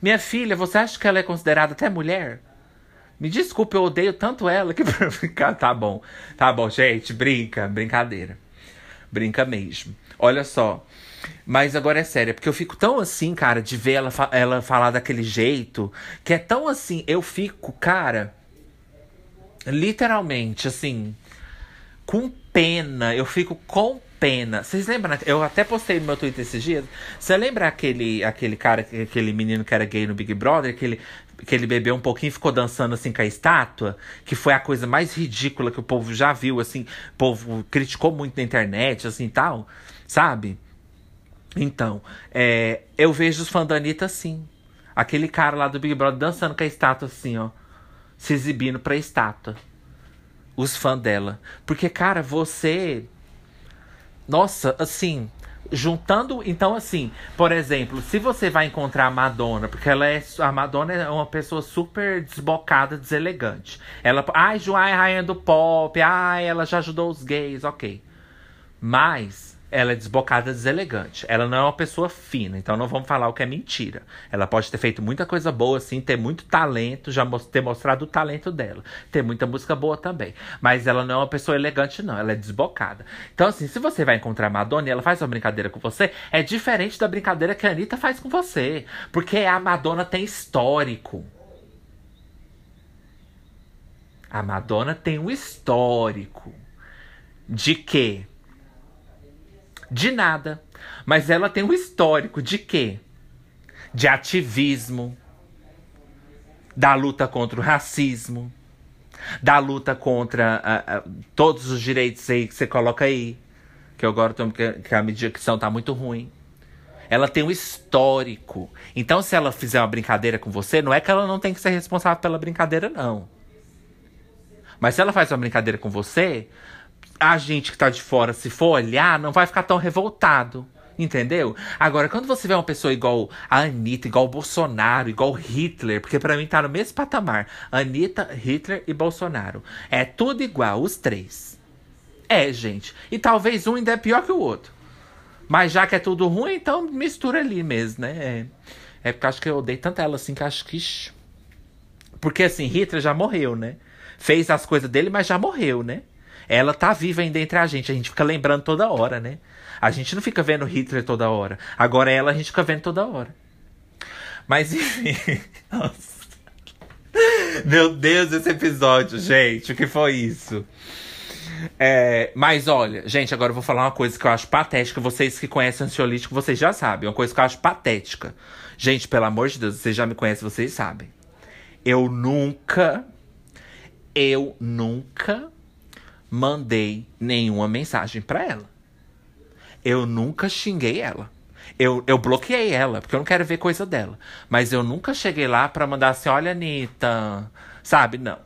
Minha filha, você acha que ela é considerada até mulher? Me desculpe, eu odeio tanto ela que pra ficar. Tá bom. Tá bom, gente. Brinca, brincadeira. Brinca mesmo. Olha só. Mas agora é sério, porque eu fico tão assim, cara, de ver ela, ela falar daquele jeito, que é tão assim, eu fico, cara, literalmente, assim, com pena, eu fico com pena. Vocês lembram? Eu até postei no meu Twitter esses dias. Você lembra aquele, aquele cara, aquele menino que era gay no Big Brother, que ele, que ele bebeu um pouquinho e ficou dançando assim com a estátua? Que foi a coisa mais ridícula que o povo já viu, assim. O povo criticou muito na internet, assim tal, sabe? Então, é, eu vejo os fãs da Anitta assim. Aquele cara lá do Big Brother dançando com a estátua assim, ó. Se exibindo pra estátua. Os fãs dela. Porque, cara, você. Nossa, assim. Juntando. Então, assim, por exemplo, se você vai encontrar a Madonna, porque ela é. A Madonna é uma pessoa super desbocada, deselegante. Ela. Ai, João é rainha do pop. Ai, ela já ajudou os gays, ok. Mas ela é desbocada, deselegante. Ela não é uma pessoa fina, então não vamos falar o que é mentira. Ela pode ter feito muita coisa boa, assim, ter muito talento, já ter mostrado o talento dela. Ter muita música boa também. Mas ela não é uma pessoa elegante, não. Ela é desbocada. Então, assim, se você vai encontrar a Madonna e ela faz uma brincadeira com você, é diferente da brincadeira que a Anitta faz com você. Porque a Madonna tem histórico. A Madonna tem um histórico. De quê? De nada. Mas ela tem um histórico de quê? De ativismo, da luta contra o racismo, da luta contra uh, uh, todos os direitos aí que você coloca aí. Que eu agora tô, que, que a mediação tá muito ruim. Ela tem um histórico. Então, se ela fizer uma brincadeira com você, não é que ela não tem que ser responsável pela brincadeira, não. Mas se ela faz uma brincadeira com você, a gente que tá de fora, se for olhar, não vai ficar tão revoltado. Entendeu? Agora, quando você vê uma pessoa igual a Anitta, igual o Bolsonaro, igual Hitler, porque para mim tá no mesmo patamar. Anitta, Hitler e Bolsonaro. É tudo igual, os três. É, gente. E talvez um ainda é pior que o outro. Mas já que é tudo ruim, então mistura ali mesmo, né? É, é porque acho que eu odeio tanto ela assim que acho que. Porque assim, Hitler já morreu, né? Fez as coisas dele, mas já morreu, né? Ela tá viva ainda entre a gente. A gente fica lembrando toda hora, né? A gente não fica vendo Hitler toda hora. Agora ela a gente fica vendo toda hora. Mas enfim. Nossa. Meu Deus, esse episódio, gente. O que foi isso? É, mas olha, gente, agora eu vou falar uma coisa que eu acho patética. Vocês que conhecem ansiolítico, vocês já sabem. Uma coisa que eu acho patética. Gente, pelo amor de Deus, vocês já me conhecem, vocês sabem. Eu nunca, eu nunca mandei nenhuma mensagem para ela. Eu nunca xinguei ela. Eu, eu bloqueei ela, porque eu não quero ver coisa dela. Mas eu nunca cheguei lá para mandar assim: olha, Anitta. Sabe? Não.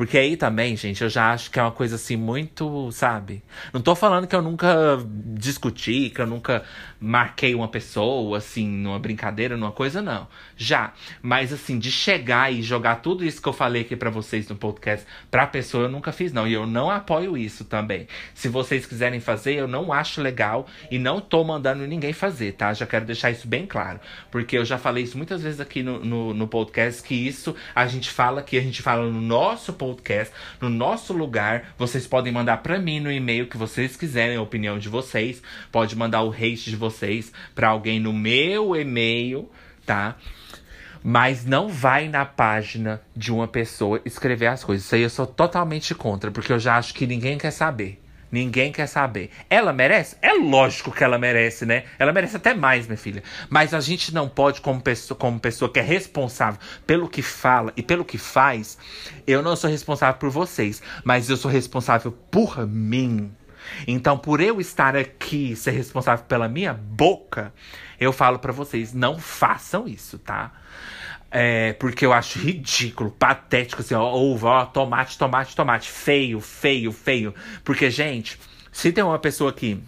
Porque aí também, gente, eu já acho que é uma coisa assim muito, sabe? Não tô falando que eu nunca discuti, que eu nunca marquei uma pessoa, assim, numa brincadeira, numa coisa, não. Já. Mas, assim, de chegar e jogar tudo isso que eu falei aqui para vocês no podcast pra pessoa, eu nunca fiz, não. E eu não apoio isso também. Se vocês quiserem fazer, eu não acho legal e não tô mandando ninguém fazer, tá? Já quero deixar isso bem claro. Porque eu já falei isso muitas vezes aqui no, no, no podcast, que isso a gente fala que a gente fala no nosso podcast, no nosso lugar. Vocês podem mandar para mim no e-mail que vocês quiserem, a opinião de vocês. Pode mandar o hate de vocês para alguém no meu e-mail, tá? Mas não vai na página de uma pessoa escrever as coisas. Isso aí eu sou totalmente contra, porque eu já acho que ninguém quer saber. Ninguém quer saber. Ela merece? É lógico que ela merece, né? Ela merece até mais, minha filha. Mas a gente não pode, como pessoa, como pessoa que é responsável pelo que fala e pelo que faz, eu não sou responsável por vocês, mas eu sou responsável por mim. Então, por eu estar aqui, ser responsável pela minha boca, eu falo para vocês, não façam isso, tá? É, porque eu acho ridículo, patético, assim, ó, ovo, ó, tomate, tomate, tomate, feio, feio, feio. Porque, gente, se tem uma pessoa aqui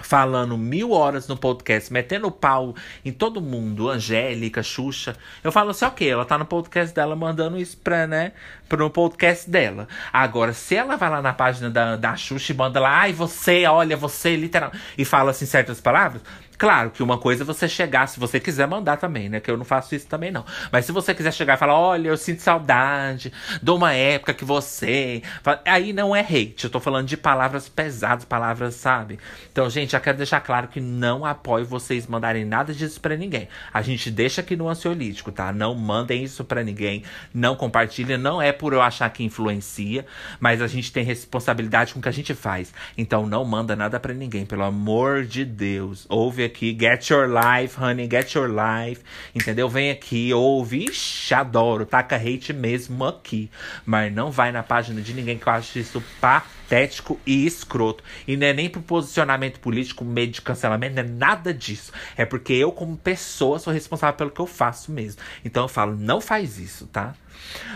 falando mil horas no podcast, metendo pau em todo mundo, Angélica, Xuxa. Eu falo assim, ok, ela tá no podcast dela mandando isso pra, né, pro podcast dela. Agora, se ela vai lá na página da, da Xuxa e manda lá, ai, você, olha, você, literal, e fala assim certas palavras, Claro que uma coisa é você chegar, se você quiser mandar também, né? Que eu não faço isso também, não. Mas se você quiser chegar e falar, olha, eu sinto saudade de uma época que você. Aí não é hate. Eu tô falando de palavras pesadas, palavras, sabe? Então, gente, já quero deixar claro que não apoio vocês mandarem nada disso pra ninguém. A gente deixa aqui no ansiolítico, tá? Não mandem isso pra ninguém. Não compartilhem. Não é por eu achar que influencia, mas a gente tem responsabilidade com o que a gente faz. Então, não manda nada pra ninguém, pelo amor de Deus. Ouve aqui, get your life, honey, get your life, entendeu? Vem aqui, ouve, ixi, adoro, taca hate mesmo aqui. Mas não vai na página de ninguém que eu acho isso patético e escroto. E não é nem pro posicionamento político, medo de cancelamento, não é nada disso. É porque eu, como pessoa, sou responsável pelo que eu faço mesmo. Então eu falo, não faz isso, tá?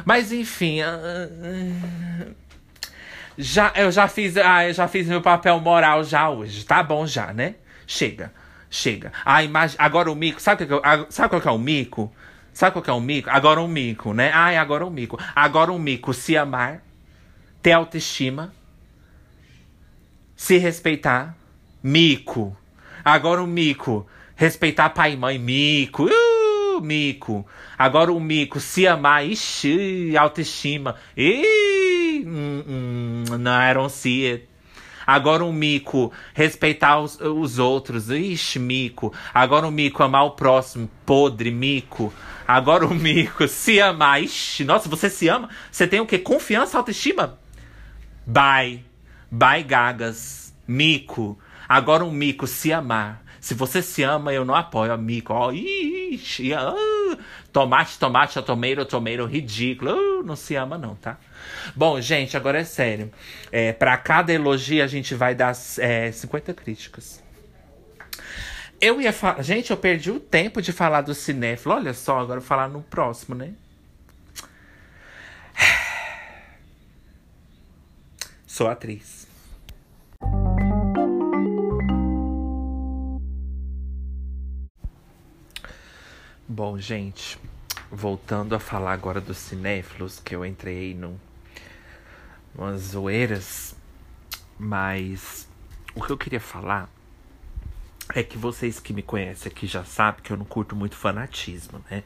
Mas enfim. Uh, já, eu já fiz, ah, eu já fiz meu papel moral já hoje. Tá bom já, né? Chega. Chega. A imagem. Agora o mico. Sabe, que, sabe qual que é o mico? Sabe qual que é o mico? Agora um mico, né? Ai, agora um mico. Agora um mico. Se amar, ter autoestima, se respeitar. Mico. Agora um mico. Respeitar pai e mãe. Mico. Uh, mico. Agora um mico. Se amar. Ixi, autoestima. Ih, hum, hum, não, I don't see it. Agora um mico, respeitar os, os outros. Ixi, mico. Agora um mico, amar o próximo. Podre, mico. Agora um mico, se amar. Ixi, nossa, você se ama? Você tem o quê? Confiança, autoestima? Bye. Bye, gagas. Mico. Agora um mico, se amar. Se você se ama, eu não apoio, amigo. Ó, ixi, uh, tomate, tomate, tomeiro, tomeiro, ridículo. Uh, não se ama, não, tá? Bom, gente, agora é sério. É, para cada elogio, a gente vai dar é, 50 críticas. Eu ia falar. Gente, eu perdi o tempo de falar do cinéfilo. Olha só, agora eu vou falar no próximo, né? Sou atriz. Bom, gente, voltando a falar agora dos cinéfilos, que eu entrei num, umas zoeiras, mas o que eu queria falar é que vocês que me conhecem aqui já sabem que eu não curto muito fanatismo, né?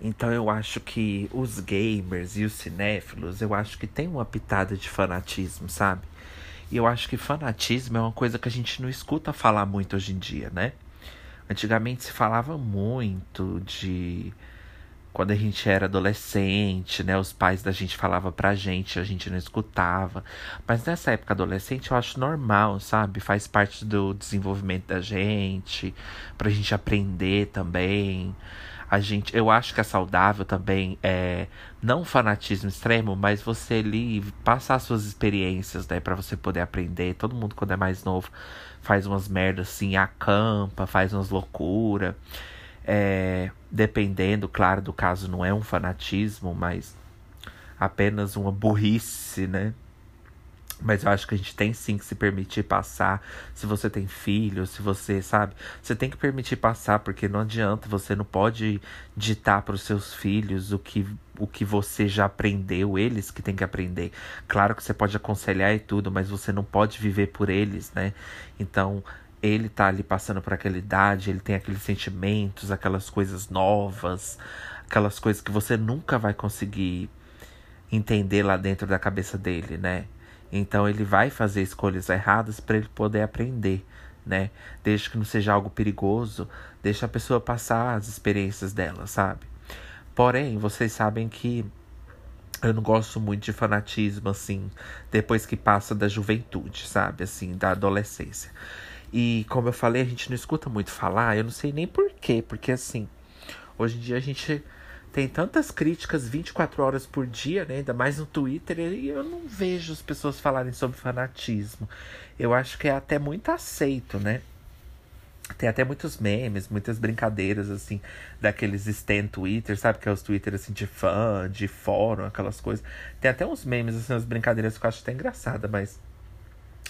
Então eu acho que os gamers e os cinéfilos, eu acho que tem uma pitada de fanatismo, sabe? E eu acho que fanatismo é uma coisa que a gente não escuta falar muito hoje em dia, né? Antigamente se falava muito de quando a gente era adolescente, né? Os pais da gente falavam pra gente, a gente não escutava. Mas nessa época adolescente eu acho normal, sabe? Faz parte do desenvolvimento da gente, pra gente aprender também. A gente, eu acho que é saudável também, é, não fanatismo extremo, mas você ali passar suas experiências, né, para você poder aprender. Todo mundo quando é mais novo faz umas merdas assim, acampa, faz umas loucura. É, dependendo, claro, do caso, não é um fanatismo, mas apenas uma burrice, né? Mas eu acho que a gente tem sim que se permitir passar. Se você tem filho, se você, sabe? Você tem que permitir passar, porque não adianta, você não pode ditar para os seus filhos o que, o que você já aprendeu, eles que têm que aprender. Claro que você pode aconselhar e tudo, mas você não pode viver por eles, né? Então, ele tá ali passando por aquela idade, ele tem aqueles sentimentos, aquelas coisas novas, aquelas coisas que você nunca vai conseguir entender lá dentro da cabeça dele, né? Então ele vai fazer escolhas erradas para ele poder aprender, né? Desde que não seja algo perigoso, deixa a pessoa passar as experiências dela, sabe? Porém, vocês sabem que eu não gosto muito de fanatismo assim, depois que passa da juventude, sabe? Assim, da adolescência. E como eu falei, a gente não escuta muito falar, eu não sei nem porquê, porque assim, hoje em dia a gente tem tantas críticas 24 horas por dia, né? Ainda mais no Twitter, e eu não vejo as pessoas falarem sobre fanatismo. Eu acho que é até muito aceito, né? Tem até muitos memes, muitas brincadeiras, assim, daqueles stand Twitter, sabe? Que é os Twitter, assim, de fã, de fórum, aquelas coisas. Tem até uns memes, assim, umas brincadeiras que eu acho até engraçada, mas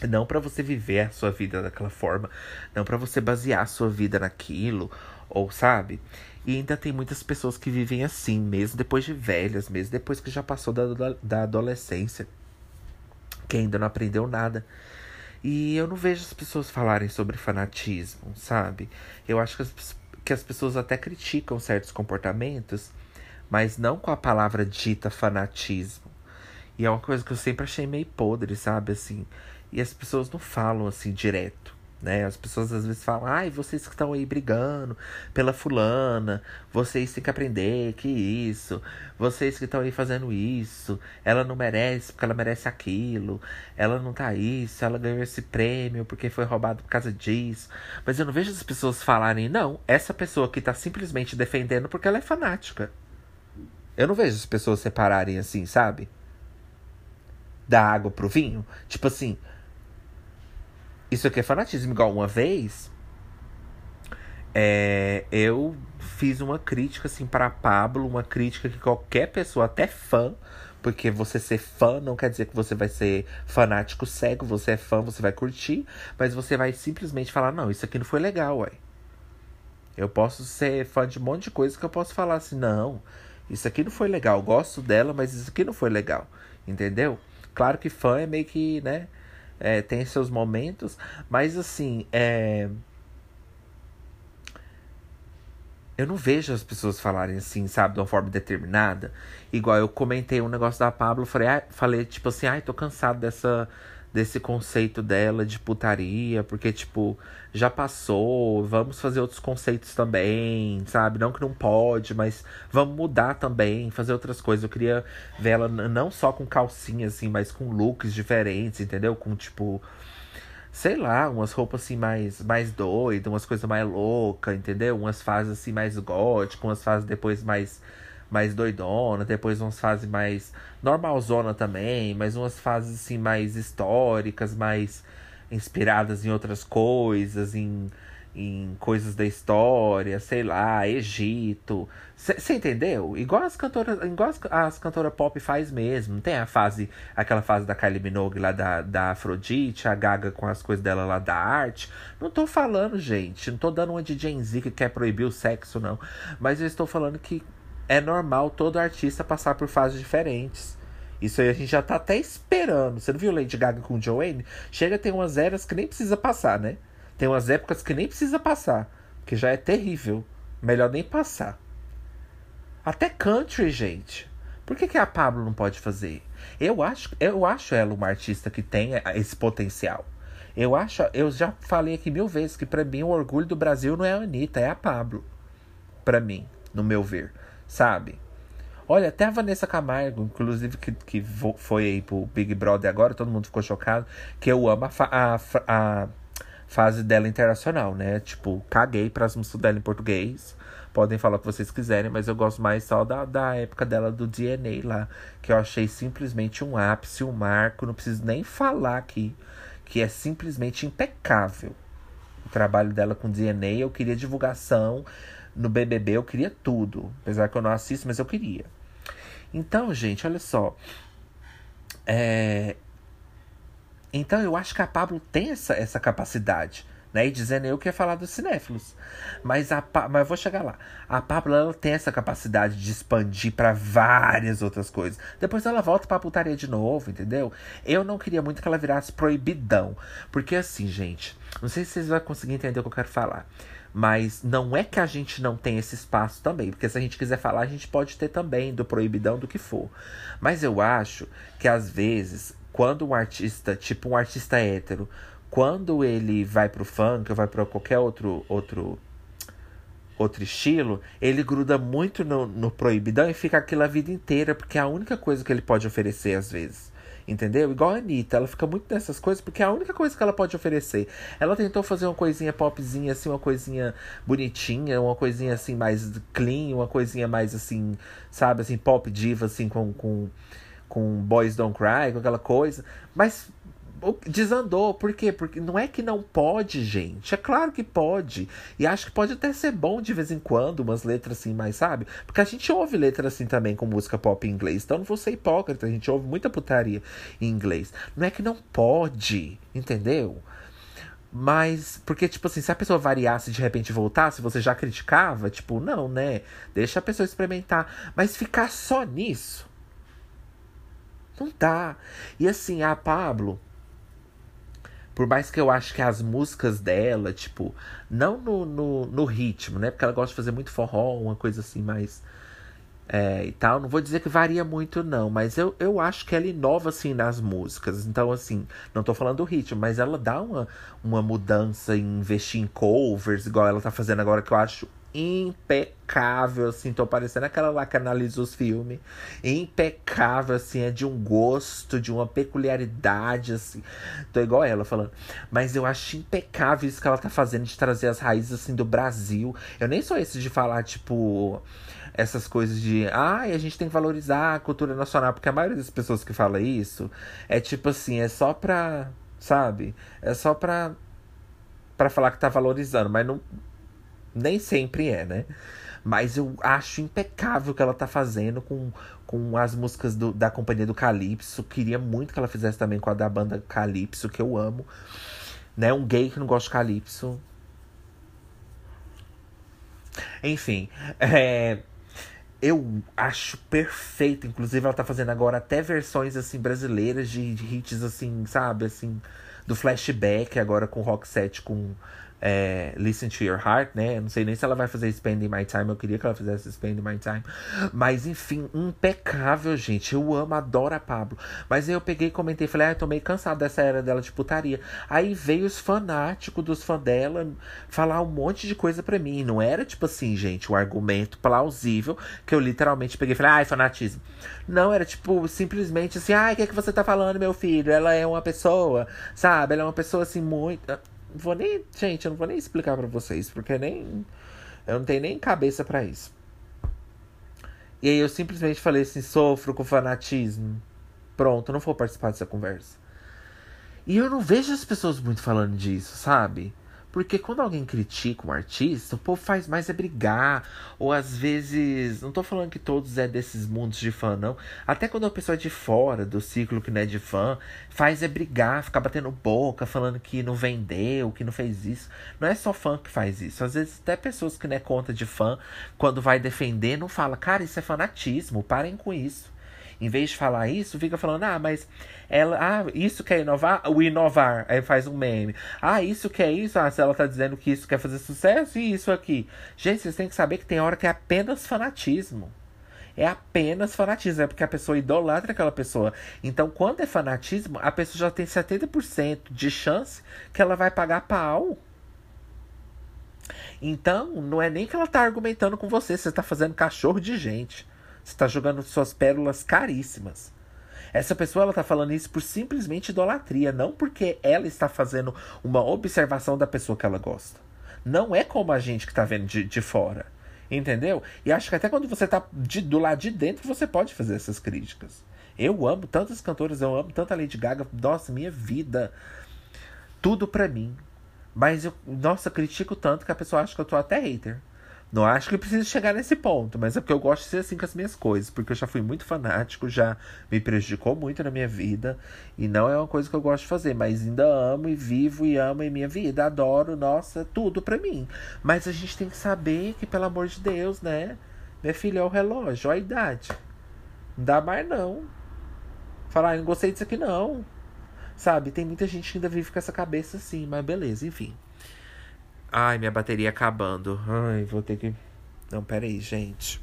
não para você viver a sua vida daquela forma, não para você basear a sua vida naquilo, ou sabe? E ainda tem muitas pessoas que vivem assim, mesmo depois de velhas, mesmo depois que já passou da, da adolescência, que ainda não aprendeu nada. E eu não vejo as pessoas falarem sobre fanatismo, sabe? Eu acho que as, que as pessoas até criticam certos comportamentos, mas não com a palavra dita fanatismo. E é uma coisa que eu sempre achei meio podre, sabe? Assim, e as pessoas não falam assim direto. Né? As pessoas às vezes falam, ai, vocês que estão aí brigando pela fulana, vocês têm que aprender que isso, vocês que estão aí fazendo isso, ela não merece porque ela merece aquilo, ela não tá isso, ela ganhou esse prêmio porque foi roubado por causa disso. Mas eu não vejo as pessoas falarem, não, essa pessoa que tá simplesmente defendendo porque ela é fanática. Eu não vejo as pessoas separarem assim, sabe? Da água pro vinho. Tipo assim, isso aqui é fanatismo. Igual uma vez, é, eu fiz uma crítica assim para Pablo, uma crítica que qualquer pessoa, até fã, porque você ser fã não quer dizer que você vai ser fanático cego, você é fã, você vai curtir, mas você vai simplesmente falar: não, isso aqui não foi legal, ué. Eu posso ser fã de um monte de coisa que eu posso falar assim: não, isso aqui não foi legal, gosto dela, mas isso aqui não foi legal, entendeu? Claro que fã é meio que, né? É, tem seus momentos, mas assim, é... eu não vejo as pessoas falarem assim, sabe, de uma forma determinada. Igual eu comentei um negócio da Pablo, falei, ah, falei tipo assim, ai, tô cansado dessa desse conceito dela de putaria, porque, tipo, já passou, vamos fazer outros conceitos também, sabe? Não que não pode, mas vamos mudar também, fazer outras coisas. Eu queria ver ela não só com calcinha, assim, mas com looks diferentes, entendeu? Com, tipo, sei lá, umas roupas assim mais, mais doidas, umas coisas mais loucas, entendeu? Umas fases assim mais góticas, umas fases depois mais mais doidona, depois umas fases mais normalzona também, mas umas fases assim mais históricas, mais inspiradas em outras coisas, em, em coisas da história, sei lá, Egito. Você entendeu? Igual as cantoras, igual as, as cantoras pop faz mesmo. Tem a fase, aquela fase da Kylie Minogue lá da, da Afrodite, a Gaga com as coisas dela lá da arte. Não tô falando, gente, não tô dando uma de Gen Z que quer proibir o sexo, não. Mas eu estou falando que é normal todo artista passar por fases diferentes. Isso aí a gente já tá até esperando. Você não viu Lady Gaga com Joanne? Chega a ter umas eras que nem precisa passar, né? Tem umas épocas que nem precisa passar. Que já é terrível. Melhor nem passar. Até country, gente. Por que, que a Pablo não pode fazer? Eu acho, eu acho ela uma artista que tem esse potencial. Eu acho, eu já falei aqui mil vezes que para mim o orgulho do Brasil não é a Anitta, é a Pablo. Para mim, no meu ver sabe? Olha, até a Vanessa Camargo, inclusive, que, que foi aí pro Big Brother agora, todo mundo ficou chocado, que eu amo a, a, a fase dela internacional, né? Tipo, caguei pras músicas dela em português. Podem falar o que vocês quiserem, mas eu gosto mais só da, da época dela do DNA lá, que eu achei simplesmente um ápice, um marco. Não preciso nem falar aqui, que é simplesmente impecável. O trabalho dela com DNA, eu queria divulgação no BBB eu queria tudo. Apesar que eu não assisto, mas eu queria. Então, gente, olha só. É... Então eu acho que a Pablo tem essa, essa capacidade. Né? E dizendo eu que ia falar dos cinéfilos. Mas, a, mas eu vou chegar lá. A Pablo ela tem essa capacidade de expandir para várias outras coisas. Depois ela volta pra putaria de novo, entendeu? Eu não queria muito que ela virasse proibidão. Porque assim, gente, não sei se vocês vão conseguir entender o que eu quero falar. Mas não é que a gente não tem esse espaço também, porque se a gente quiser falar, a gente pode ter também do proibidão do que for. Mas eu acho que às vezes, quando um artista, tipo um artista hétero, quando ele vai pro funk ou vai para qualquer outro outro outro estilo, ele gruda muito no, no proibidão e fica aquilo a vida inteira, porque é a única coisa que ele pode oferecer às vezes. Entendeu? Igual a Anitta, ela fica muito nessas coisas porque é a única coisa que ela pode oferecer. Ela tentou fazer uma coisinha popzinha, assim, uma coisinha bonitinha, uma coisinha assim mais clean, uma coisinha mais assim, sabe, assim, pop diva, assim, com, com, com Boys Don't Cry, com aquela coisa. Mas desandou. Por quê? Porque não é que não pode, gente. É claro que pode. E acho que pode até ser bom de vez em quando, umas letras assim, mais, sabe? Porque a gente ouve letras assim também com música pop em inglês. Então não vou ser hipócrita, a gente ouve muita putaria em inglês. Não é que não pode, entendeu? Mas, porque, tipo assim, se a pessoa variasse e de repente voltasse, você já criticava? Tipo, não, né? Deixa a pessoa experimentar. Mas ficar só nisso. Não dá. E assim, a Pablo, por mais que eu acho que as músicas dela, tipo, não no, no, no ritmo, né? Porque ela gosta de fazer muito forró, uma coisa assim mais. É, e tal. Não vou dizer que varia muito, não, mas eu, eu acho que ela inova assim nas músicas. Então, assim, não tô falando do ritmo, mas ela dá uma, uma mudança em investir em covers, igual ela tá fazendo agora, que eu acho impecável, assim. Tô parecendo aquela lá que analisa os filmes. Impecável, assim. É de um gosto, de uma peculiaridade, assim. Tô igual ela falando. Mas eu acho impecável isso que ela tá fazendo de trazer as raízes, assim, do Brasil. Eu nem sou esse de falar, tipo essas coisas de ah, a gente tem que valorizar a cultura nacional, porque a maioria das pessoas que fala isso é tipo assim, é só pra, sabe? É só pra, pra falar que tá valorizando, mas não, nem sempre é, né? Mas eu acho impecável o que ela tá fazendo com, com as músicas do, da companhia do Calypso. Queria muito que ela fizesse também com a da banda Calypso, que eu amo. Né? Um gay que não gosta de Calypso. Enfim, é, eu acho perfeito. Inclusive, ela tá fazendo agora até versões assim brasileiras de, de hits assim, sabe, assim, do flashback agora com Rock Set com é, Listen to Your Heart, né? não sei nem se ela vai fazer Spending My Time. Eu queria que ela fizesse Spending My Time. Mas enfim, impecável, gente. Eu amo, adoro a Pablo. Mas aí eu peguei e comentei, falei, ah, eu tô meio cansado dessa era dela de putaria. Aí veio os fanáticos dos fãs dela falar um monte de coisa pra mim. Não era tipo assim, gente, um argumento plausível que eu literalmente peguei e falei, ai, fanatismo. Não, era tipo, simplesmente assim, ai, o que é que você tá falando, meu filho? Ela é uma pessoa, sabe? Ela é uma pessoa assim, muito vou nem. Gente, eu não vou nem explicar para vocês, porque nem. Eu não tenho nem cabeça para isso. E aí eu simplesmente falei assim: sofro com fanatismo. Pronto, não vou participar dessa conversa. E eu não vejo as pessoas muito falando disso, sabe? Porque quando alguém critica um artista, o povo faz mais é brigar. Ou às vezes. Não tô falando que todos é desses mundos de fã, não. Até quando a pessoa é de fora do ciclo que não é de fã, faz é brigar, ficar batendo boca, falando que não vendeu, que não fez isso. Não é só fã que faz isso. Às vezes até pessoas que não é conta de fã, quando vai defender, não fala, cara, isso é fanatismo, parem com isso. Em vez de falar isso, fica falando, ah, mas ela, ah, isso quer inovar? O inovar. Aí faz um meme. Ah, isso quer isso? Ah, se ela tá dizendo que isso quer fazer sucesso e isso aqui. Gente, vocês têm que saber que tem hora que é apenas fanatismo. É apenas fanatismo, é porque a pessoa idolatra aquela pessoa. Então, quando é fanatismo, a pessoa já tem 70% de chance que ela vai pagar pau. Então, não é nem que ela tá argumentando com você, você tá fazendo cachorro de gente. Você está jogando suas pérolas caríssimas. Essa pessoa ela tá falando isso por simplesmente idolatria, não porque ela está fazendo uma observação da pessoa que ela gosta. Não é como a gente que tá vendo de, de fora. Entendeu? E acho que até quando você tá de, do lado de dentro, você pode fazer essas críticas. Eu amo tantas cantoras, eu amo tanta Lady Gaga, nossa, minha vida. Tudo pra mim. Mas eu, nossa, critico tanto que a pessoa acha que eu tô até hater. Não acho que precisa chegar nesse ponto, mas é porque eu gosto de ser assim com as minhas coisas, porque eu já fui muito fanático, já me prejudicou muito na minha vida, e não é uma coisa que eu gosto de fazer, mas ainda amo e vivo e amo em minha vida, adoro, nossa, tudo pra mim. Mas a gente tem que saber que, pelo amor de Deus, né? Minha filha é o relógio, a idade. Não dá mais não. Falar, ah, não gostei disso aqui não. Sabe, tem muita gente que ainda vive com essa cabeça assim, mas beleza, enfim. Ai, minha bateria acabando. Ai, vou ter que. Não, pera aí, gente.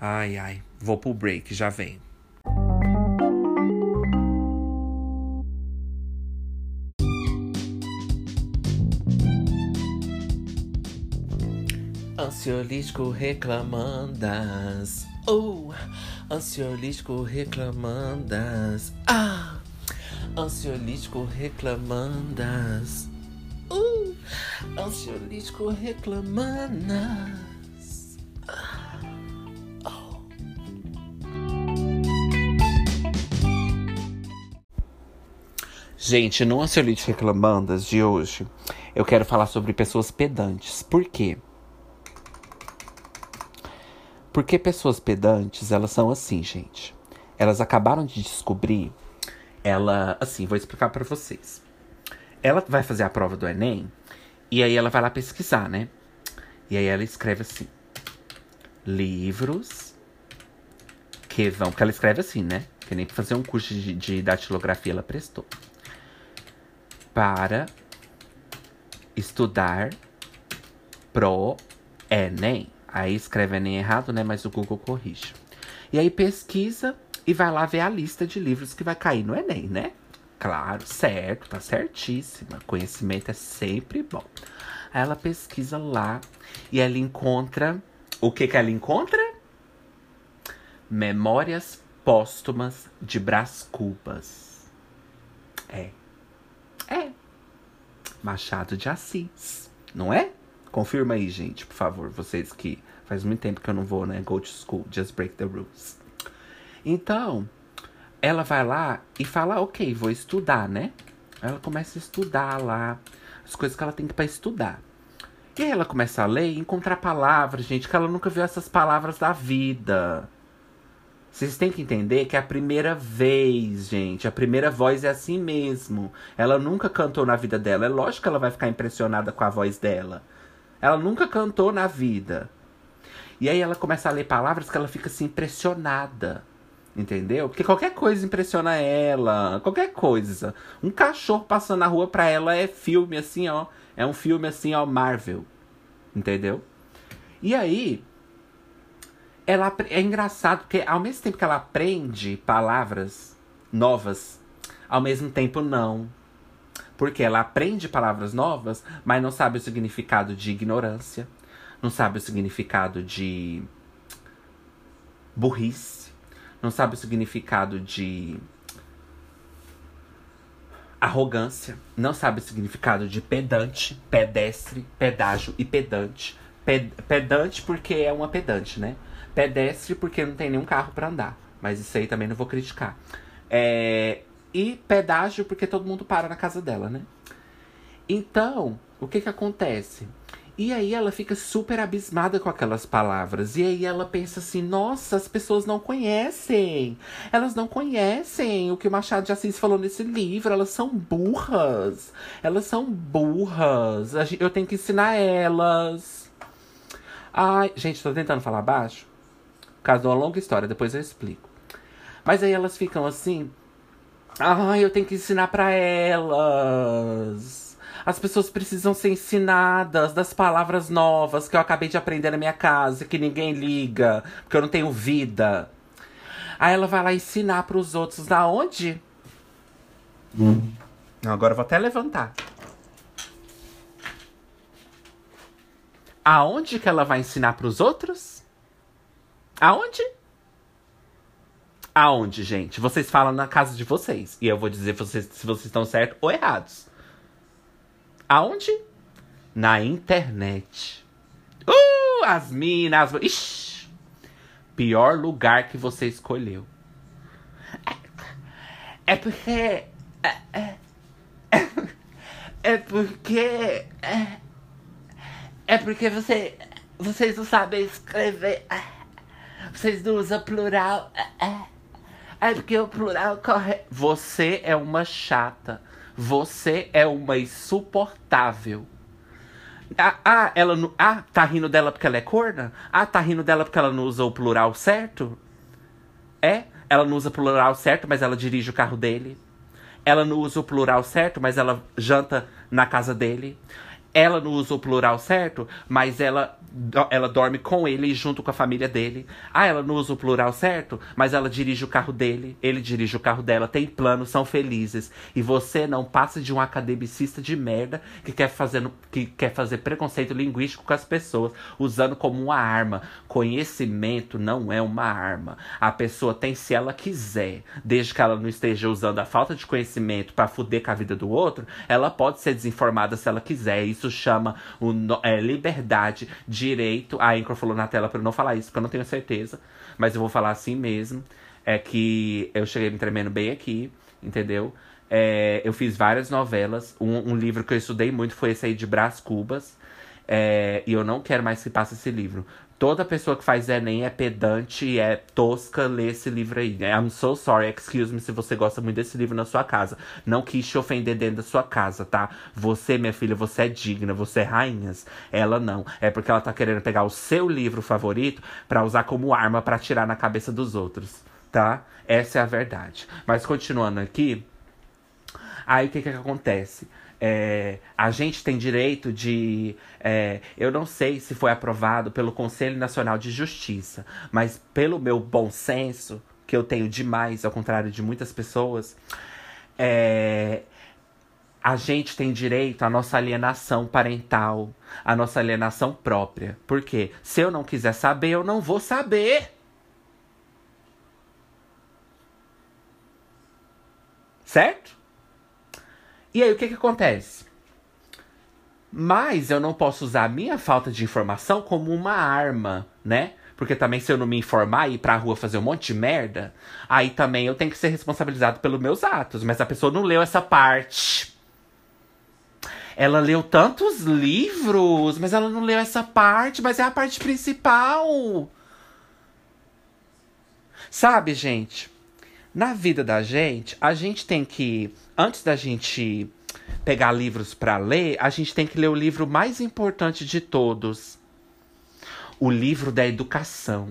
Ai, ai. Vou pro break, já vem. Ansiolítico reclamandas. Oh, ansiolítico reclamandas. Ah, ansiolítico reclamandas. Uh, ansiolítico reclamanas. Gente, no Ansiolítico Reclamandas de hoje, eu quero falar sobre pessoas pedantes. Por quê? Porque pessoas pedantes, elas são assim, gente. Elas acabaram de descobrir. Ela, assim, vou explicar para vocês ela vai fazer a prova do Enem e aí ela vai lá pesquisar, né? E aí ela escreve assim: livros que vão. Porque ela escreve assim, né? Que nem fazer um curso de, de datilografia ela prestou. Para estudar pro Enem. Aí escreve Enem errado, né? Mas o Google corrige. E aí pesquisa e vai lá ver a lista de livros que vai cair no Enem, né? Claro, certo, tá certíssima. Conhecimento é sempre bom. Aí ela pesquisa lá e ela encontra. O que que ela encontra? Memórias póstumas de Brás Cubas. É. É. Machado de Assis. Não é? Confirma aí, gente, por favor. Vocês que faz muito tempo que eu não vou, né? Go to school, just break the rules. Então, ela vai lá e fala, ok, vou estudar, né? Ela começa a estudar lá as coisas que ela tem para estudar. E aí ela começa a ler e encontrar palavras, gente, que ela nunca viu essas palavras da vida. Vocês têm que entender que é a primeira vez, gente. A primeira voz é assim mesmo. Ela nunca cantou na vida dela. É lógico que ela vai ficar impressionada com a voz dela. Ela nunca cantou na vida. E aí ela começa a ler palavras que ela fica assim impressionada. Entendeu? Porque qualquer coisa impressiona ela. Qualquer coisa. Um cachorro passando na rua pra ela é filme assim, ó. É um filme assim, ó, Marvel. Entendeu? E aí. Ela é engraçado porque ao mesmo tempo que ela aprende palavras novas, ao mesmo tempo não. Porque ela aprende palavras novas, mas não sabe o significado de ignorância, não sabe o significado de burrice não sabe o significado de arrogância, não sabe o significado de pedante, pedestre, pedágio e pedante. Ped pedante porque é uma pedante, né? Pedestre porque não tem nenhum carro para andar. Mas isso aí também não vou criticar. É... E pedágio porque todo mundo para na casa dela, né? Então, o que que acontece? E aí ela fica super abismada com aquelas palavras. E aí ela pensa assim: nossa, as pessoas não conhecem. Elas não conhecem o que o Machado de Assis falou nesse livro. Elas são burras. Elas são burras. Eu tenho que ensinar elas. Ai, gente, tô tentando falar baixo. Por causa de uma longa história, depois eu explico. Mas aí elas ficam assim. Ai, eu tenho que ensinar para elas. As pessoas precisam ser ensinadas das palavras novas que eu acabei de aprender na minha casa, que ninguém liga, porque eu não tenho vida. Aí ela vai lá ensinar para os outros da onde? Hum. Agora eu vou até levantar. Aonde que ela vai ensinar para os outros? Aonde? Aonde, gente? Vocês falam na casa de vocês. E eu vou dizer vocês, se vocês estão certos ou errados. Aonde? Na internet. Uh, as minas. Ixi, pior lugar que você escolheu. É, é porque. É, é, é, porque. É, É porque você. Vocês não sabem escrever. Vocês não usam plural. É porque o plural corre. Você é uma chata. Você é uma insuportável. Ah, ah, ela. Ah, tá rindo dela porque ela é corna? Ah, tá rindo dela porque ela não usa o plural certo? É? Ela não usa o plural certo, mas ela dirige o carro dele. Ela não usa o plural certo, mas ela janta na casa dele. Ela não usa o plural certo, mas ela ela dorme com ele junto com a família dele. Ah, ela não usa o plural certo, mas ela dirige o carro dele, ele dirige o carro dela, tem planos, são felizes. E você não passa de um academicista de merda que quer fazer, que quer fazer preconceito linguístico com as pessoas, usando como uma arma. Conhecimento não é uma arma. A pessoa tem se ela quiser, desde que ela não esteja usando a falta de conhecimento para fuder com a vida do outro, ela pode ser desinformada se ela quiser. Chama o, é, liberdade de direito. A Anchor falou na tela pra eu não falar isso, porque eu não tenho certeza. Mas eu vou falar assim mesmo. É que eu cheguei me tremendo bem aqui, entendeu? É, eu fiz várias novelas. Um, um, livro que eu estudei muito foi esse aí de Brás Cubas. É, e eu não quero mais que passe esse livro. Toda pessoa que faz Enem é pedante e é tosca ler esse livro aí. Né? I'm so sorry, excuse me se você gosta muito desse livro na sua casa. Não quis te ofender dentro da sua casa, tá? Você, minha filha, você é digna, você é rainhas. Ela não. É porque ela tá querendo pegar o seu livro favorito para usar como arma para tirar na cabeça dos outros, tá? Essa é a verdade. Mas continuando aqui, aí o que que acontece? É, a gente tem direito de. É, eu não sei se foi aprovado pelo Conselho Nacional de Justiça, mas pelo meu bom senso, que eu tenho demais, ao contrário de muitas pessoas, é, a gente tem direito à nossa alienação parental, à nossa alienação própria. Porque se eu não quiser saber, eu não vou saber. Certo? E aí o que que acontece? Mas eu não posso usar a minha falta de informação como uma arma, né? Porque também se eu não me informar e ir pra rua fazer um monte de merda, aí também eu tenho que ser responsabilizado pelos meus atos. Mas a pessoa não leu essa parte. Ela leu tantos livros, mas ela não leu essa parte, mas é a parte principal. Sabe, gente? Na vida da gente, a gente tem que, antes da gente pegar livros para ler, a gente tem que ler o livro mais importante de todos. O livro da educação.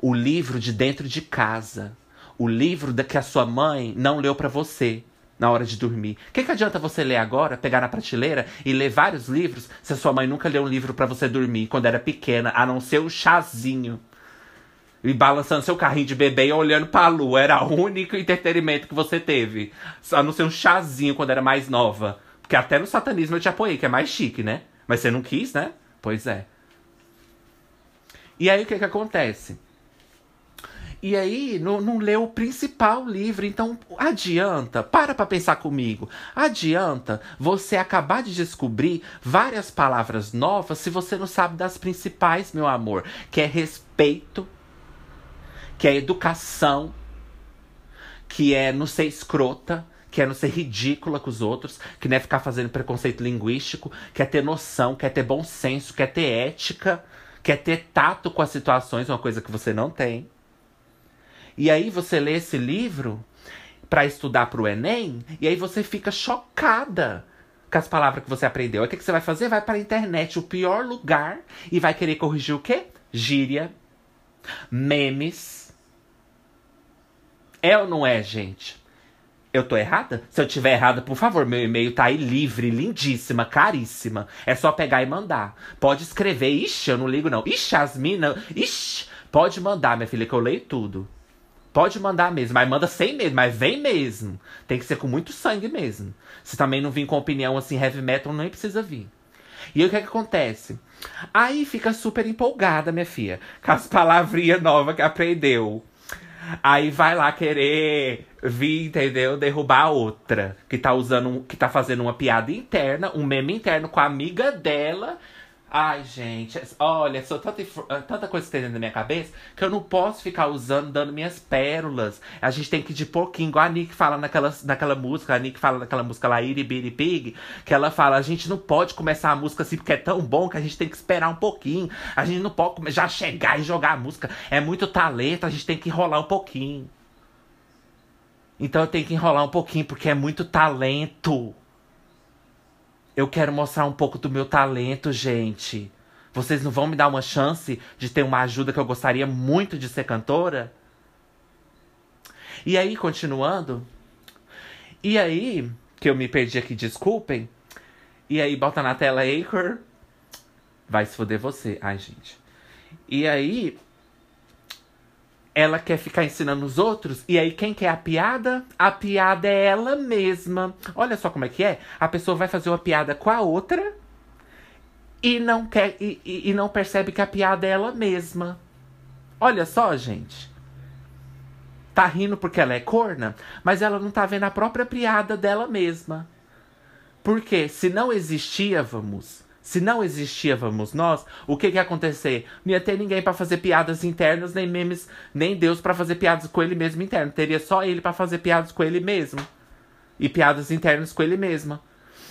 O livro de dentro de casa. O livro da que a sua mãe não leu para você na hora de dormir. O que, que adianta você ler agora, pegar na prateleira e ler vários livros se a sua mãe nunca leu um livro para você dormir quando era pequena, a não ser o chazinho? E balançando seu carrinho de bebê e olhando pra lua. Era o único entretenimento que você teve. A não ser um chazinho quando era mais nova. Porque até no satanismo eu te apoiei, que é mais chique, né? Mas você não quis, né? Pois é. E aí o que que acontece? E aí não, não leu o principal livro. Então adianta, para pra pensar comigo. Adianta você acabar de descobrir várias palavras novas se você não sabe das principais, meu amor. Que é respeito, que é educação, que é não ser escrota, que é não ser ridícula com os outros, que não é ficar fazendo preconceito linguístico, quer é ter noção, quer é ter bom senso, quer é ter ética, quer ter tato com as situações, uma coisa que você não tem. E aí você lê esse livro para estudar para o Enem, e aí você fica chocada com as palavras que você aprendeu. Aí o que, que você vai fazer? Vai para a internet, o pior lugar, e vai querer corrigir o quê? Gíria, memes, é ou não é, gente? Eu tô errada? Se eu tiver errada, por favor, meu e-mail tá aí livre, lindíssima, caríssima. É só pegar e mandar. Pode escrever. Ixi, eu não ligo não. Ixi, as minas. Ixi, pode mandar, minha filha, que eu leio tudo. Pode mandar mesmo, mas manda sem medo, mas vem mesmo. Tem que ser com muito sangue mesmo. Se também não vir com opinião assim, heavy metal, nem precisa vir. E aí o que, é que acontece? Aí fica super empolgada, minha filha, com as palavrinhas novas que aprendeu. Aí vai lá querer vir, entendeu? Derrubar a outra. Que tá usando, que tá fazendo uma piada interna, um meme interno com a amiga dela. Ai, gente, olha, sou tanta, ah, tanta coisa que tem dentro da minha cabeça que eu não posso ficar usando, dando minhas pérolas. A gente tem que ir de pouquinho, igual a Nick fala naquela, naquela música, a Nick fala naquela música lá, Iri Bitty Pig, que ela fala, a gente não pode começar a música assim porque é tão bom que a gente tem que esperar um pouquinho. A gente não pode já chegar e jogar a música. É muito talento, a gente tem que enrolar um pouquinho. Então eu tenho que enrolar um pouquinho porque é muito talento. Eu quero mostrar um pouco do meu talento, gente. Vocês não vão me dar uma chance de ter uma ajuda que eu gostaria muito de ser cantora? E aí, continuando. E aí, que eu me perdi aqui, desculpem. E aí, bota na tela Acre. Vai se foder você. Ai, gente. E aí, ela quer ficar ensinando os outros. E aí, quem quer a piada? A piada é ela mesma. Olha só como é que é. A pessoa vai fazer uma piada com a outra e não quer e, e, e não percebe que a piada é ela mesma. Olha só, gente. Tá rindo porque ela é corna, mas ela não tá vendo a própria piada dela mesma. Porque se não existíamos se não existíamos nós, o que que ia acontecer? Não ia ter ninguém para fazer piadas internas, nem memes, nem Deus para fazer piadas com ele mesmo interno. Teria só ele para fazer piadas com ele mesmo. E piadas internas com ele mesmo.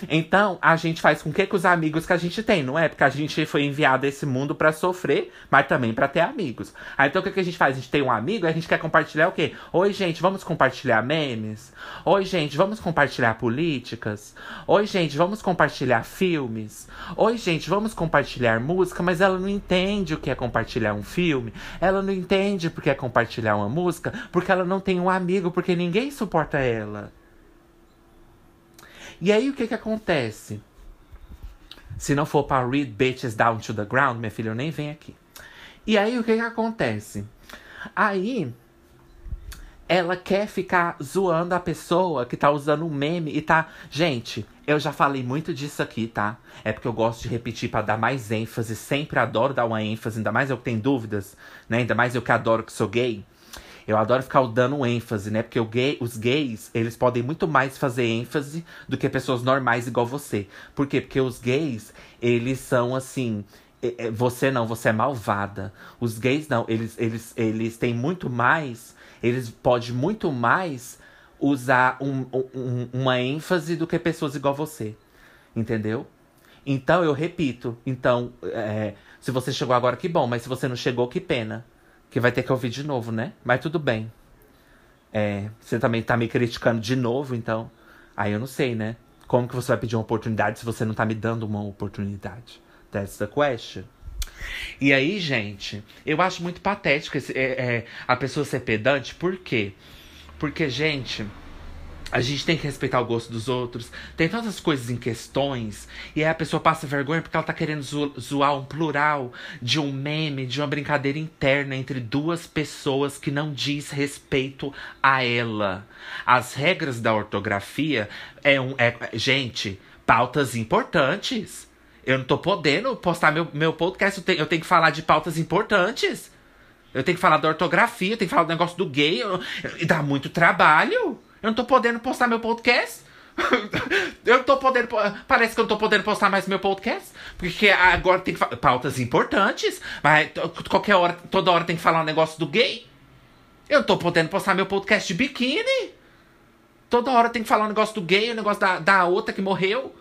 Então, a gente faz com que, que os amigos que a gente tem, não é? Porque a gente foi enviado a esse mundo para sofrer, mas também para ter amigos. Aí, então, o que, que a gente faz? A gente tem um amigo e a gente quer compartilhar o quê? Oi, gente, vamos compartilhar memes? Oi, gente, vamos compartilhar políticas? Oi, gente, vamos compartilhar filmes? Oi, gente, vamos compartilhar música? Mas ela não entende o que é compartilhar um filme. Ela não entende o que é compartilhar uma música, porque ela não tem um amigo, porque ninguém suporta ela. E aí o que que acontece? Se não for para read bitches down to the ground, minha filha, eu nem venho aqui. E aí o que que acontece? Aí ela quer ficar zoando a pessoa que tá usando um meme e tá. Gente, eu já falei muito disso aqui, tá? É porque eu gosto de repetir para dar mais ênfase. Sempre adoro dar uma ênfase, ainda mais eu que tenho dúvidas, né? Ainda mais eu que adoro que sou gay. Eu adoro ficar dando ênfase, né? Porque gay, os gays, eles podem muito mais fazer ênfase do que pessoas normais igual você. Por quê? Porque os gays, eles são assim. Você não, você é malvada. Os gays não, eles, eles, eles têm muito mais. Eles podem muito mais usar um, um, uma ênfase do que pessoas igual você. Entendeu? Então eu repito. Então, é, se você chegou agora, que bom. Mas se você não chegou, que pena que vai ter que ouvir de novo, né? Mas tudo bem. É, você também tá me criticando de novo, então. Aí eu não sei, né? Como que você vai pedir uma oportunidade se você não tá me dando uma oportunidade? That's the question. E aí, gente, eu acho muito patético esse, é, é, a pessoa ser pedante, por quê? Porque, gente, a gente tem que respeitar o gosto dos outros. Tem tantas coisas em questões. E aí a pessoa passa vergonha porque ela tá querendo zo zoar um plural de um meme, de uma brincadeira interna entre duas pessoas que não diz respeito a ela. As regras da ortografia é um. É, gente, pautas importantes. Eu não tô podendo postar meu, meu podcast. Eu tenho, eu tenho que falar de pautas importantes. Eu tenho que falar da ortografia, eu tenho que falar do negócio do gay. e dá muito trabalho. Eu não tô podendo postar meu podcast. eu tô podendo. Parece que eu não tô podendo postar mais meu podcast. Porque agora tem pautas importantes. Mas qualquer hora, toda hora tem que falar um negócio do gay. Eu não tô podendo postar meu podcast de biquíni. Toda hora tem que falar um negócio do gay, o um negócio da, da outra que morreu.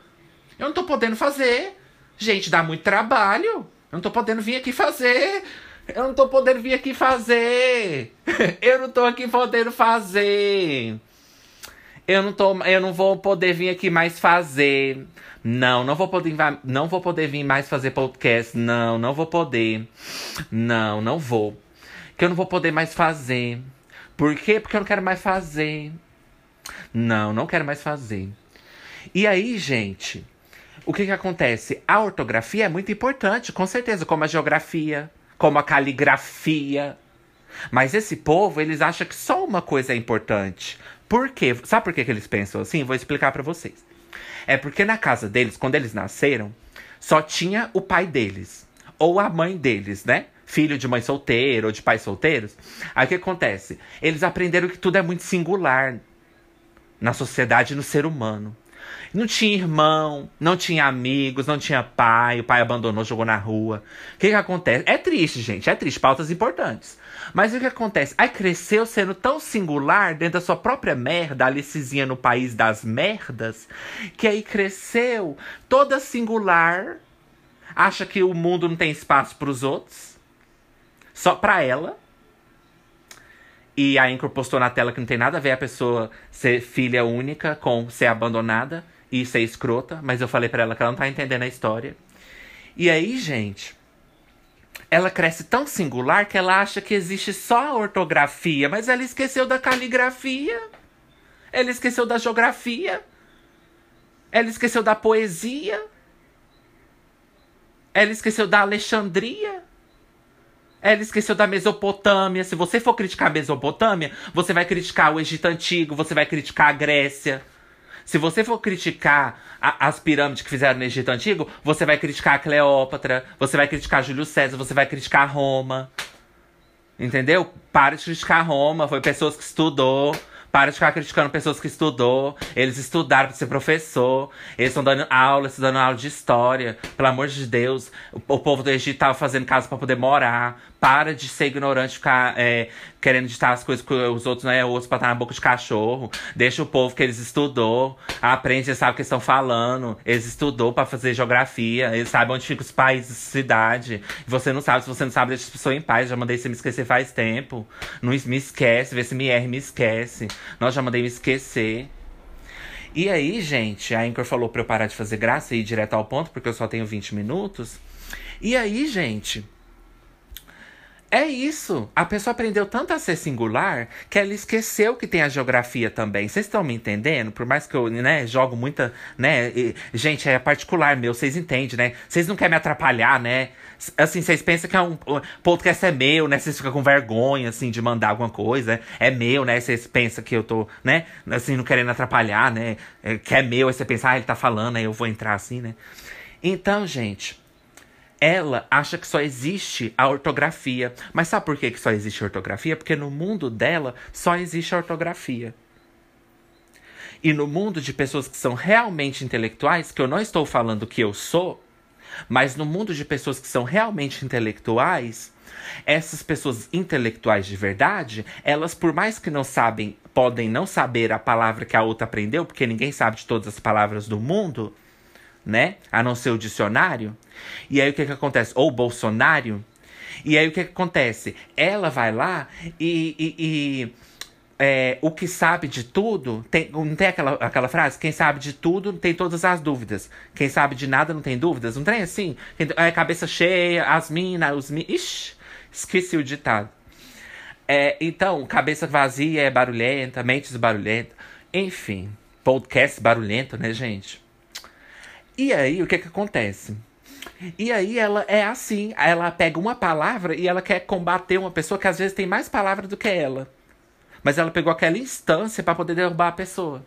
Eu não tô podendo fazer. Gente, dá muito trabalho. Eu não tô podendo vir aqui fazer. Eu não tô podendo vir aqui fazer. Eu não tô aqui podendo fazer eu não tô, eu não vou poder vir aqui mais fazer. Não, não vou poder, não vou poder vir mais fazer podcast. Não, não vou poder. Não, não vou. Que eu não vou poder mais fazer. Por quê? Porque eu não quero mais fazer. Não, não quero mais fazer. E aí, gente, o que que acontece? A ortografia é muito importante, com certeza, como a geografia, como a caligrafia. Mas esse povo, eles acham que só uma coisa é importante. Por quê? Sabe por que, que eles pensam assim? Vou explicar para vocês. É porque na casa deles, quando eles nasceram, só tinha o pai deles. Ou a mãe deles, né? Filho de mãe solteira ou de pais solteiros. Aí o que acontece? Eles aprenderam que tudo é muito singular na sociedade e no ser humano. Não tinha irmão, não tinha amigos, não tinha pai, o pai abandonou, jogou na rua. O que que acontece? É triste, gente, é triste, pautas importantes. Mas o que acontece? Aí cresceu sendo tão singular dentro da sua própria merda, Alicizinha no país das merdas, que aí cresceu toda singular, acha que o mundo não tem espaço para os outros, só para ela. E a Anchor postou na tela que não tem nada a ver a pessoa ser filha única com ser abandonada e ser escrota, mas eu falei para ela que ela não tá entendendo a história. E aí, gente, ela cresce tão singular que ela acha que existe só a ortografia, mas ela esqueceu da caligrafia. Ela esqueceu da geografia. Ela esqueceu da poesia. Ela esqueceu da Alexandria. Ela esqueceu da Mesopotâmia. Se você for criticar a Mesopotâmia, você vai criticar o Egito Antigo, você vai criticar a Grécia. Se você for criticar a, as pirâmides que fizeram no Egito Antigo, você vai criticar a Cleópatra, você vai criticar Júlio César, você vai criticar Roma. Entendeu? Para de criticar Roma, foi pessoas que estudou. Para de ficar criticando pessoas que estudou. Eles estudaram para ser professor. Eles estão dando aula, estão dando aula de história. Pelo amor de Deus. O, o povo do Egito tava fazendo casa para poder morar. Para de ser ignorante, ficar é, querendo ditar as coisas que os outros não é outros pra estar na boca de cachorro. Deixa o povo que eles estudou. Aprende, sabem o que estão falando. Eles estudou para fazer geografia. Eles sabem onde ficam os países, cidade. Você não sabe, se você não sabe, deixa as pessoas em paz. Já mandei você me esquecer faz tempo. Não me esquece, vê se me erra me esquece. Nós já mandei me esquecer. E aí, gente, a Anchor falou pra eu parar de fazer graça e ir direto ao ponto, porque eu só tenho 20 minutos. E aí, gente, é isso. A pessoa aprendeu tanto a ser singular que ela esqueceu que tem a geografia também. Vocês estão me entendendo? Por mais que eu, né, jogo muita, né, e, gente, é particular meu, vocês entendem, né? Vocês não querem me atrapalhar, né? Assim, vocês pensam que é um podcast é meu, né? Vocês ficam com vergonha, assim, de mandar alguma coisa. É meu, né? Vocês pensam que eu tô, né? Assim, não querendo atrapalhar, né? É, que é meu, aí você pensa, ah, ele tá falando, aí eu vou entrar assim, né? Então, gente, ela acha que só existe a ortografia. Mas sabe por que, que só existe a ortografia? Porque no mundo dela só existe a ortografia. E no mundo de pessoas que são realmente intelectuais, que eu não estou falando que eu sou, mas no mundo de pessoas que são realmente intelectuais, essas pessoas intelectuais de verdade, elas, por mais que não sabem, podem não saber a palavra que a outra aprendeu, porque ninguém sabe de todas as palavras do mundo, né? A não ser o dicionário. E aí o que que acontece? Ou Bolsonaro. E aí o que que acontece? Ela vai lá e, e, e é, o que sabe de tudo, tem, não tem aquela, aquela frase? Quem sabe de tudo tem todas as dúvidas. Quem sabe de nada não tem dúvidas. Não tem assim? É cabeça cheia, as minas, os minas. Ixi, esqueci o ditado. É, então, cabeça vazia é barulhenta, mentes barulhenta. Enfim, podcast barulhento, né, gente? E aí, o que que acontece? E aí ela é assim, ela pega uma palavra e ela quer combater uma pessoa que às vezes tem mais palavras do que ela. Mas ela pegou aquela instância para poder derrubar a pessoa.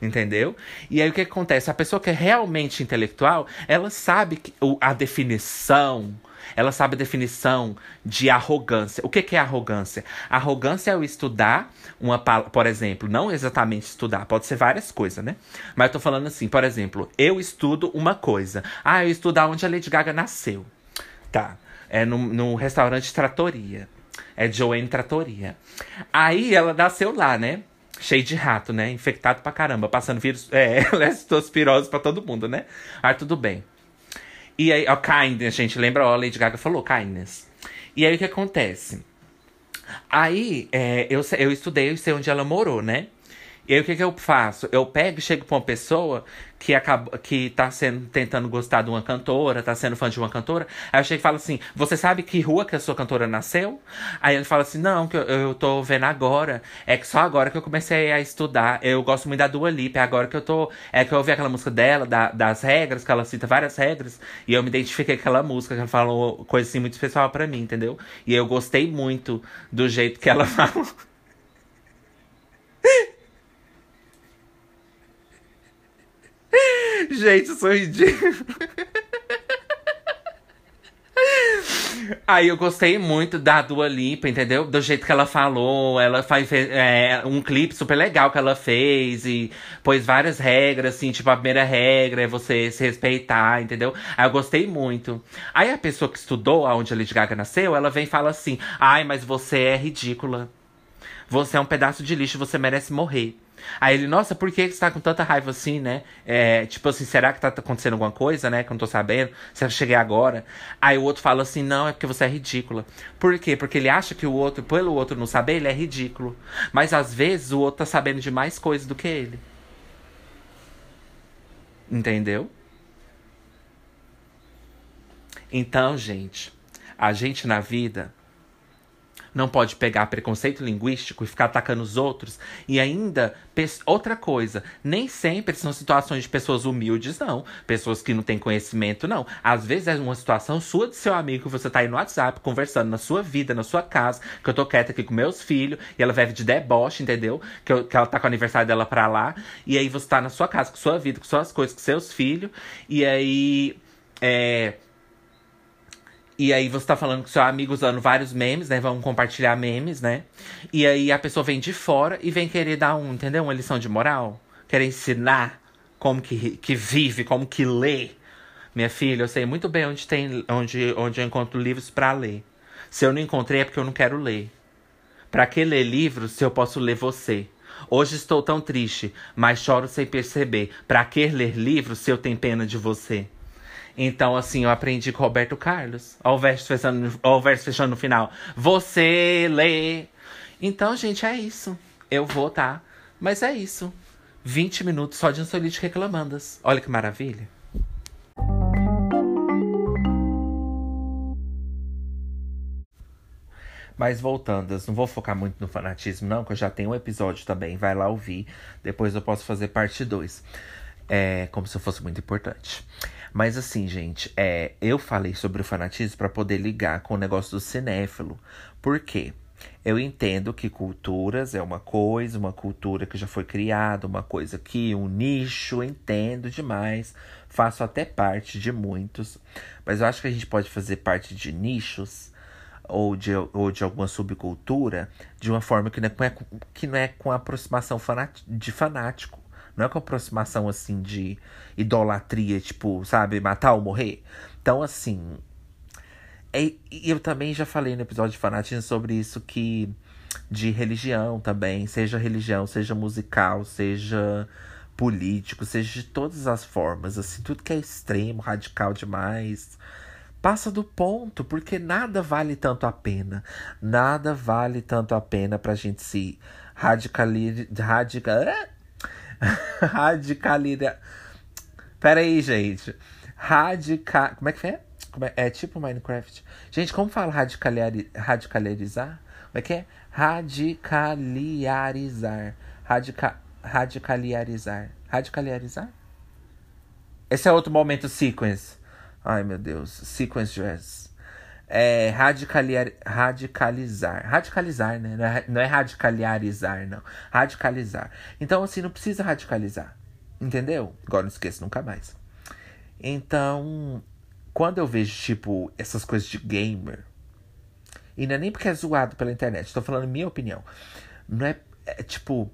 Entendeu? E aí o que acontece? A pessoa que é realmente intelectual, ela sabe que, a definição ela sabe a definição de arrogância. O que, que é arrogância? Arrogância é eu estudar uma por exemplo, não exatamente estudar, pode ser várias coisas, né? Mas eu tô falando assim, por exemplo, eu estudo uma coisa. Ah, eu estudo onde a Lady Gaga nasceu. Tá. É no, no restaurante Tratoria. É Joanne Tratoria. Aí ela nasceu lá, né? cheio de rato, né? Infectado pra caramba, passando vírus, é, leptospirose pra todo mundo, né? Ah, tudo bem. E aí, ó, kindness, gente, lembra? Ó, a Lady Gaga falou kindness. E aí, o que acontece? Aí, é, eu, eu estudei, eu sei onde ela morou, né? E aí o que, que eu faço? Eu pego e chego pra uma pessoa que acaba, que tá sendo, tentando gostar de uma cantora, tá sendo fã de uma cantora. Aí eu chego e falo assim: Você sabe que rua que a sua cantora nasceu? Aí ele fala assim: Não, que eu, eu tô vendo agora. É que só agora que eu comecei a estudar. Eu gosto muito da Dua Lipa, é agora que eu tô. É que eu ouvi aquela música dela, da, das regras, que ela cita várias regras. E eu me identifiquei com aquela música, que ela falou coisa assim muito especial para mim, entendeu? E eu gostei muito do jeito que ela falou. Gente, eu sou ridículo. Aí eu gostei muito da Dua Lipa, entendeu? Do jeito que ela falou. Ela faz é, um clipe super legal que ela fez e pôs várias regras, assim. Tipo, a primeira regra é você se respeitar, entendeu? Aí eu gostei muito. Aí a pessoa que estudou aonde a Lady Gaga nasceu, ela vem e fala assim: Ai, mas você é ridícula. Você é um pedaço de lixo, você merece morrer. Aí ele, nossa, por que você tá com tanta raiva assim, né? É, tipo assim, será que tá acontecendo alguma coisa, né? Que eu não tô sabendo. Se eu cheguei agora. Aí o outro fala assim, não, é porque você é ridícula. Por quê? Porque ele acha que o outro, pelo outro não saber, ele é ridículo. Mas às vezes o outro tá sabendo de mais coisas do que ele. Entendeu? Então, gente, a gente na vida não pode pegar preconceito linguístico e ficar atacando os outros. E ainda, outra coisa, nem sempre são situações de pessoas humildes, não. Pessoas que não têm conhecimento, não. Às vezes é uma situação sua de seu amigo que você tá aí no WhatsApp conversando na sua vida, na sua casa, que eu tô quieta aqui com meus filhos, e ela vive de deboche, entendeu? Que, eu, que ela tá com o aniversário dela pra lá, e aí você tá na sua casa, com sua vida, com suas coisas, com seus filhos, e aí. É, e aí você tá falando com seu amigo usando vários memes, né? Vão compartilhar memes, né? E aí a pessoa vem de fora e vem querer dar um, entendeu? Uma lição de moral. Querer ensinar como que, que vive, como que lê. Minha filha, eu sei muito bem onde tem onde, onde eu encontro livros para ler. Se eu não encontrei é porque eu não quero ler. Para que ler livros se eu posso ler você? Hoje estou tão triste, mas choro sem perceber. Para que ler livros se eu tenho pena de você? Então, assim, eu aprendi com Roberto Carlos. Olha o verso fechando, o verso fechando no final. Você lê. Então, gente, é isso. Eu vou, tá? Mas é isso. 20 minutos só de insolite reclamandas. Olha que maravilha. Mas voltando, não vou focar muito no fanatismo, não, que eu já tenho um episódio também. Vai lá ouvir. Depois eu posso fazer parte 2. É como se fosse muito importante. Mas assim, gente, é, eu falei sobre o fanatismo para poder ligar com o negócio do cinéfilo. Por quê? Eu entendo que culturas é uma coisa, uma cultura que já foi criada, uma coisa que um nicho, entendo demais, faço até parte de muitos, mas eu acho que a gente pode fazer parte de nichos ou de, ou de alguma subcultura de uma forma que não é, que não é com aproximação de fanático. Não é com aproximação assim de idolatria, tipo, sabe, matar ou morrer. Então, assim. É, eu também já falei no episódio de fanatismo sobre isso que. De religião também, seja religião, seja musical, seja político, seja de todas as formas, assim, tudo que é extremo, radical demais, passa do ponto, porque nada vale tanto a pena. Nada vale tanto a pena pra gente se radicalizar. Radical, Radicalidade. Pera aí, gente. Radical. Como é que é? é? É tipo Minecraft. Gente, como fala radicaliar... radicalizar? Como é que é? Radicaliarizar. Radica... Radicaliarizar. Radicaliarizar? Esse é outro momento sequence. Ai, meu Deus. Sequence jazz. É radicalizar. Radicalizar, né? Não é, não é radicaliarizar, não. Radicalizar. Então, assim, não precisa radicalizar. Entendeu? Agora não esqueça nunca mais. Então, quando eu vejo, tipo, essas coisas de gamer, e não é nem porque é zoado pela internet, estou falando minha opinião. Não é, é tipo,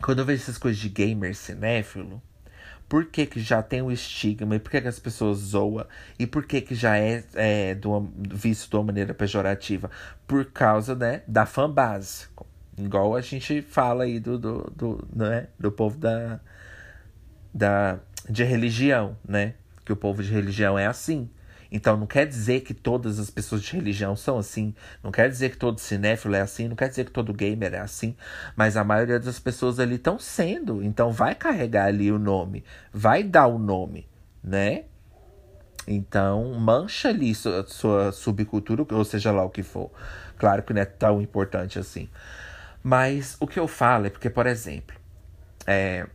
quando eu vejo essas coisas de gamer cinéfilo, por que, que já tem o estigma e por que, que as pessoas zoam e por que, que já é, é do, visto de uma maneira pejorativa? Por causa né, da fanbase. Igual a gente fala aí do, do, do, né, do povo da, da, de religião, né? Que o povo de religião é assim. Então não quer dizer que todas as pessoas de religião são assim, não quer dizer que todo cinéfilo é assim, não quer dizer que todo gamer é assim, mas a maioria das pessoas ali estão sendo, então vai carregar ali o nome, vai dar o nome, né? Então, mancha ali sua, sua subcultura, ou seja lá o que for. Claro que não é tão importante assim. Mas o que eu falo é porque, por exemplo, é,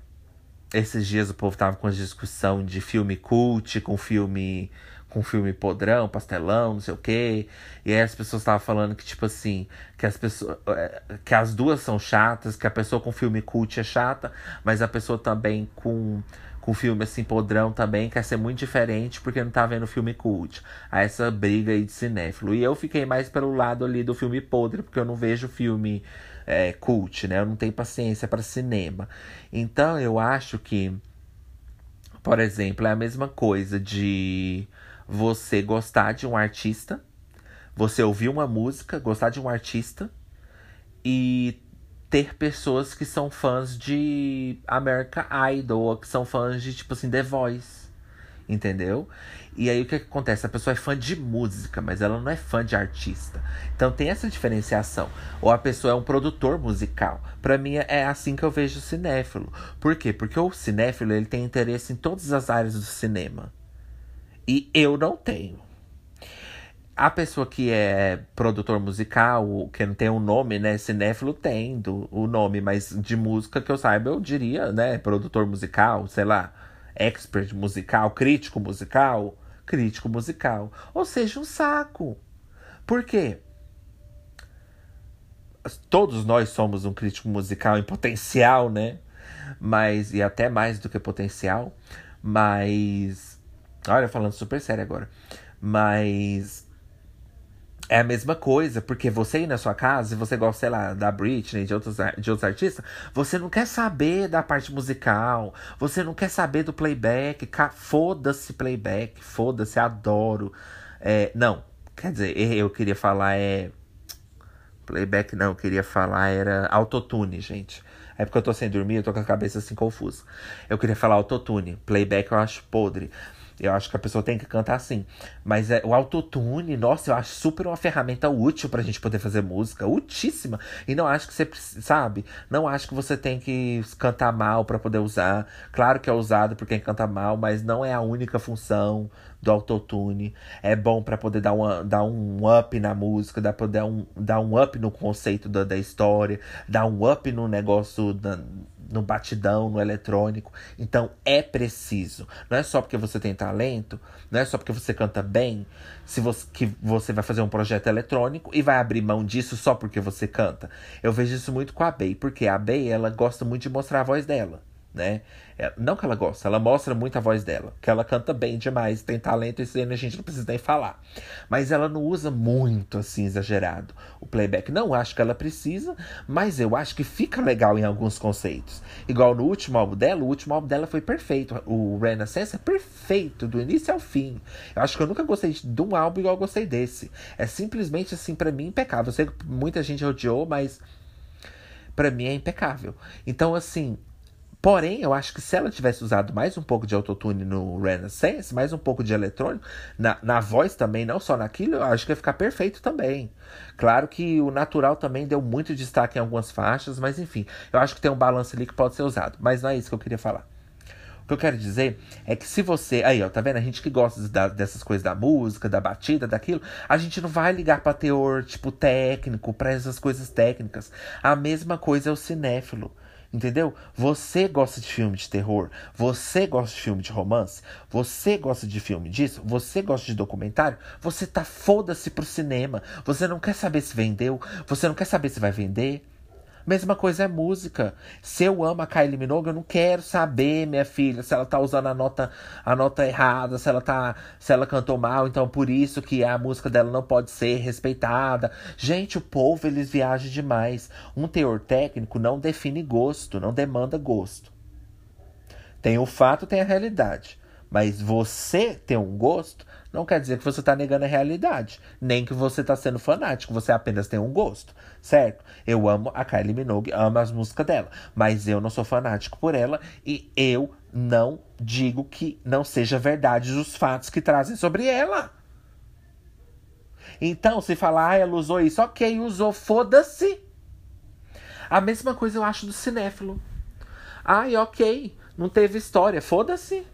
esses dias o povo tava com a discussão de filme cult com filme com filme podrão, pastelão, não sei o quê. E aí as pessoas estavam falando que, tipo assim, que as pessoas. É, que as duas são chatas, que a pessoa com filme cult é chata, mas a pessoa também com, com filme assim podrão também, quer ser muito diferente porque não tá vendo filme cult. A essa briga aí de cinéfilo. E eu fiquei mais pelo lado ali do filme podre, porque eu não vejo filme é, cult, né? Eu não tenho paciência para cinema. Então eu acho que, por exemplo, é a mesma coisa de você gostar de um artista, você ouvir uma música, gostar de um artista e ter pessoas que são fãs de American Idol, ou que são fãs de, tipo assim, The Voice. Entendeu? E aí o que, que, acontece? A pessoa é fã de música, mas ela não é fã de artista. Então tem essa diferenciação. Ou a pessoa é um produtor musical. Para mim é assim que eu vejo o cinéfilo. Por quê? Porque o cinéfilo ele tem interesse em todas as áreas do cinema. E eu não tenho. A pessoa que é produtor musical, que não tem um nome, né? Cinéfilo tem do, o nome, mas de música que eu saiba, eu diria, né? Produtor musical, sei lá, expert musical, crítico musical, crítico musical. Ou seja, um saco. Por quê? Todos nós somos um crítico musical em potencial, né? Mas, e até mais do que potencial. Mas. Olha, falando super sério agora. Mas é a mesma coisa, porque você ir na sua casa e você gosta, sei lá, da Britney, de outros, de outros artistas, você não quer saber da parte musical, você não quer saber do playback. Foda-se playback, foda-se, adoro. É, não, quer dizer, eu queria falar é. Playback não, eu queria falar era autotune, gente. É porque eu tô sem dormir, eu tô com a cabeça assim confusa. Eu queria falar autotune. Playback eu acho podre. Eu acho que a pessoa tem que cantar assim. Mas é, o autotune, nossa, eu acho super uma ferramenta útil pra gente poder fazer música. Utíssima. E não acho que você, sabe? Não acho que você tem que cantar mal para poder usar. Claro que é usado por quem canta mal, mas não é a única função do autotune. É bom para poder dar, uma, dar um up na música, dar, poder um, dar um up no conceito da, da história, dar um up no negócio da, no batidão, no eletrônico. Então é preciso. Não é só porque você tem talento, não é só porque você canta bem, se você, que você vai fazer um projeto eletrônico e vai abrir mão disso só porque você canta. Eu vejo isso muito com a Bey, porque a Bey ela gosta muito de mostrar a voz dela né? É, não que ela gosta, ela mostra muito a voz dela, que ela canta bem demais, tem talento, isso a gente não precisa nem falar. Mas ela não usa muito assim exagerado o playback. Não acho que ela precisa, mas eu acho que fica legal em alguns conceitos. Igual no último álbum dela, o último álbum dela foi perfeito. O Renaissance é perfeito, do início ao fim. Eu acho que eu nunca gostei de um álbum igual eu gostei desse. É simplesmente assim, para mim, impecável. Eu sei que muita gente odiou, mas para mim é impecável. Então, assim, Porém, eu acho que se ela tivesse usado mais um pouco de autotune no Renaissance, mais um pouco de eletrônico, na, na voz também, não só naquilo, eu acho que ia ficar perfeito também. Claro que o natural também deu muito destaque em algumas faixas, mas enfim, eu acho que tem um balanço ali que pode ser usado. Mas não é isso que eu queria falar. O que eu quero dizer é que se você. Aí, ó, tá vendo? A gente que gosta da, dessas coisas da música, da batida, daquilo, a gente não vai ligar pra teor, tipo, técnico, pra essas coisas técnicas. A mesma coisa é o cinéfilo. Entendeu? Você gosta de filme de terror, você gosta de filme de romance, você gosta de filme disso, você gosta de documentário, você tá foda-se pro cinema. Você não quer saber se vendeu, você não quer saber se vai vender. Mesma coisa é música. Se eu amo a Kylie Minogue, eu não quero saber, minha filha, se ela tá usando a nota, a nota errada, se ela tá, se ela cantou mal, então por isso que a música dela não pode ser respeitada. Gente, o povo eles viajam demais. Um teor técnico não define gosto, não demanda gosto. Tem o fato, tem a realidade. Mas você ter um gosto não quer dizer que você está negando a realidade, nem que você está sendo fanático, você apenas tem um gosto, certo? Eu amo a Kylie Minogue, amo as músicas dela, mas eu não sou fanático por ela e eu não digo que não seja verdade os fatos que trazem sobre ela. Então, se falar, ah, ela usou isso, ok, usou, foda-se. A mesma coisa eu acho do cinéfilo. Ai, ok, não teve história, foda-se.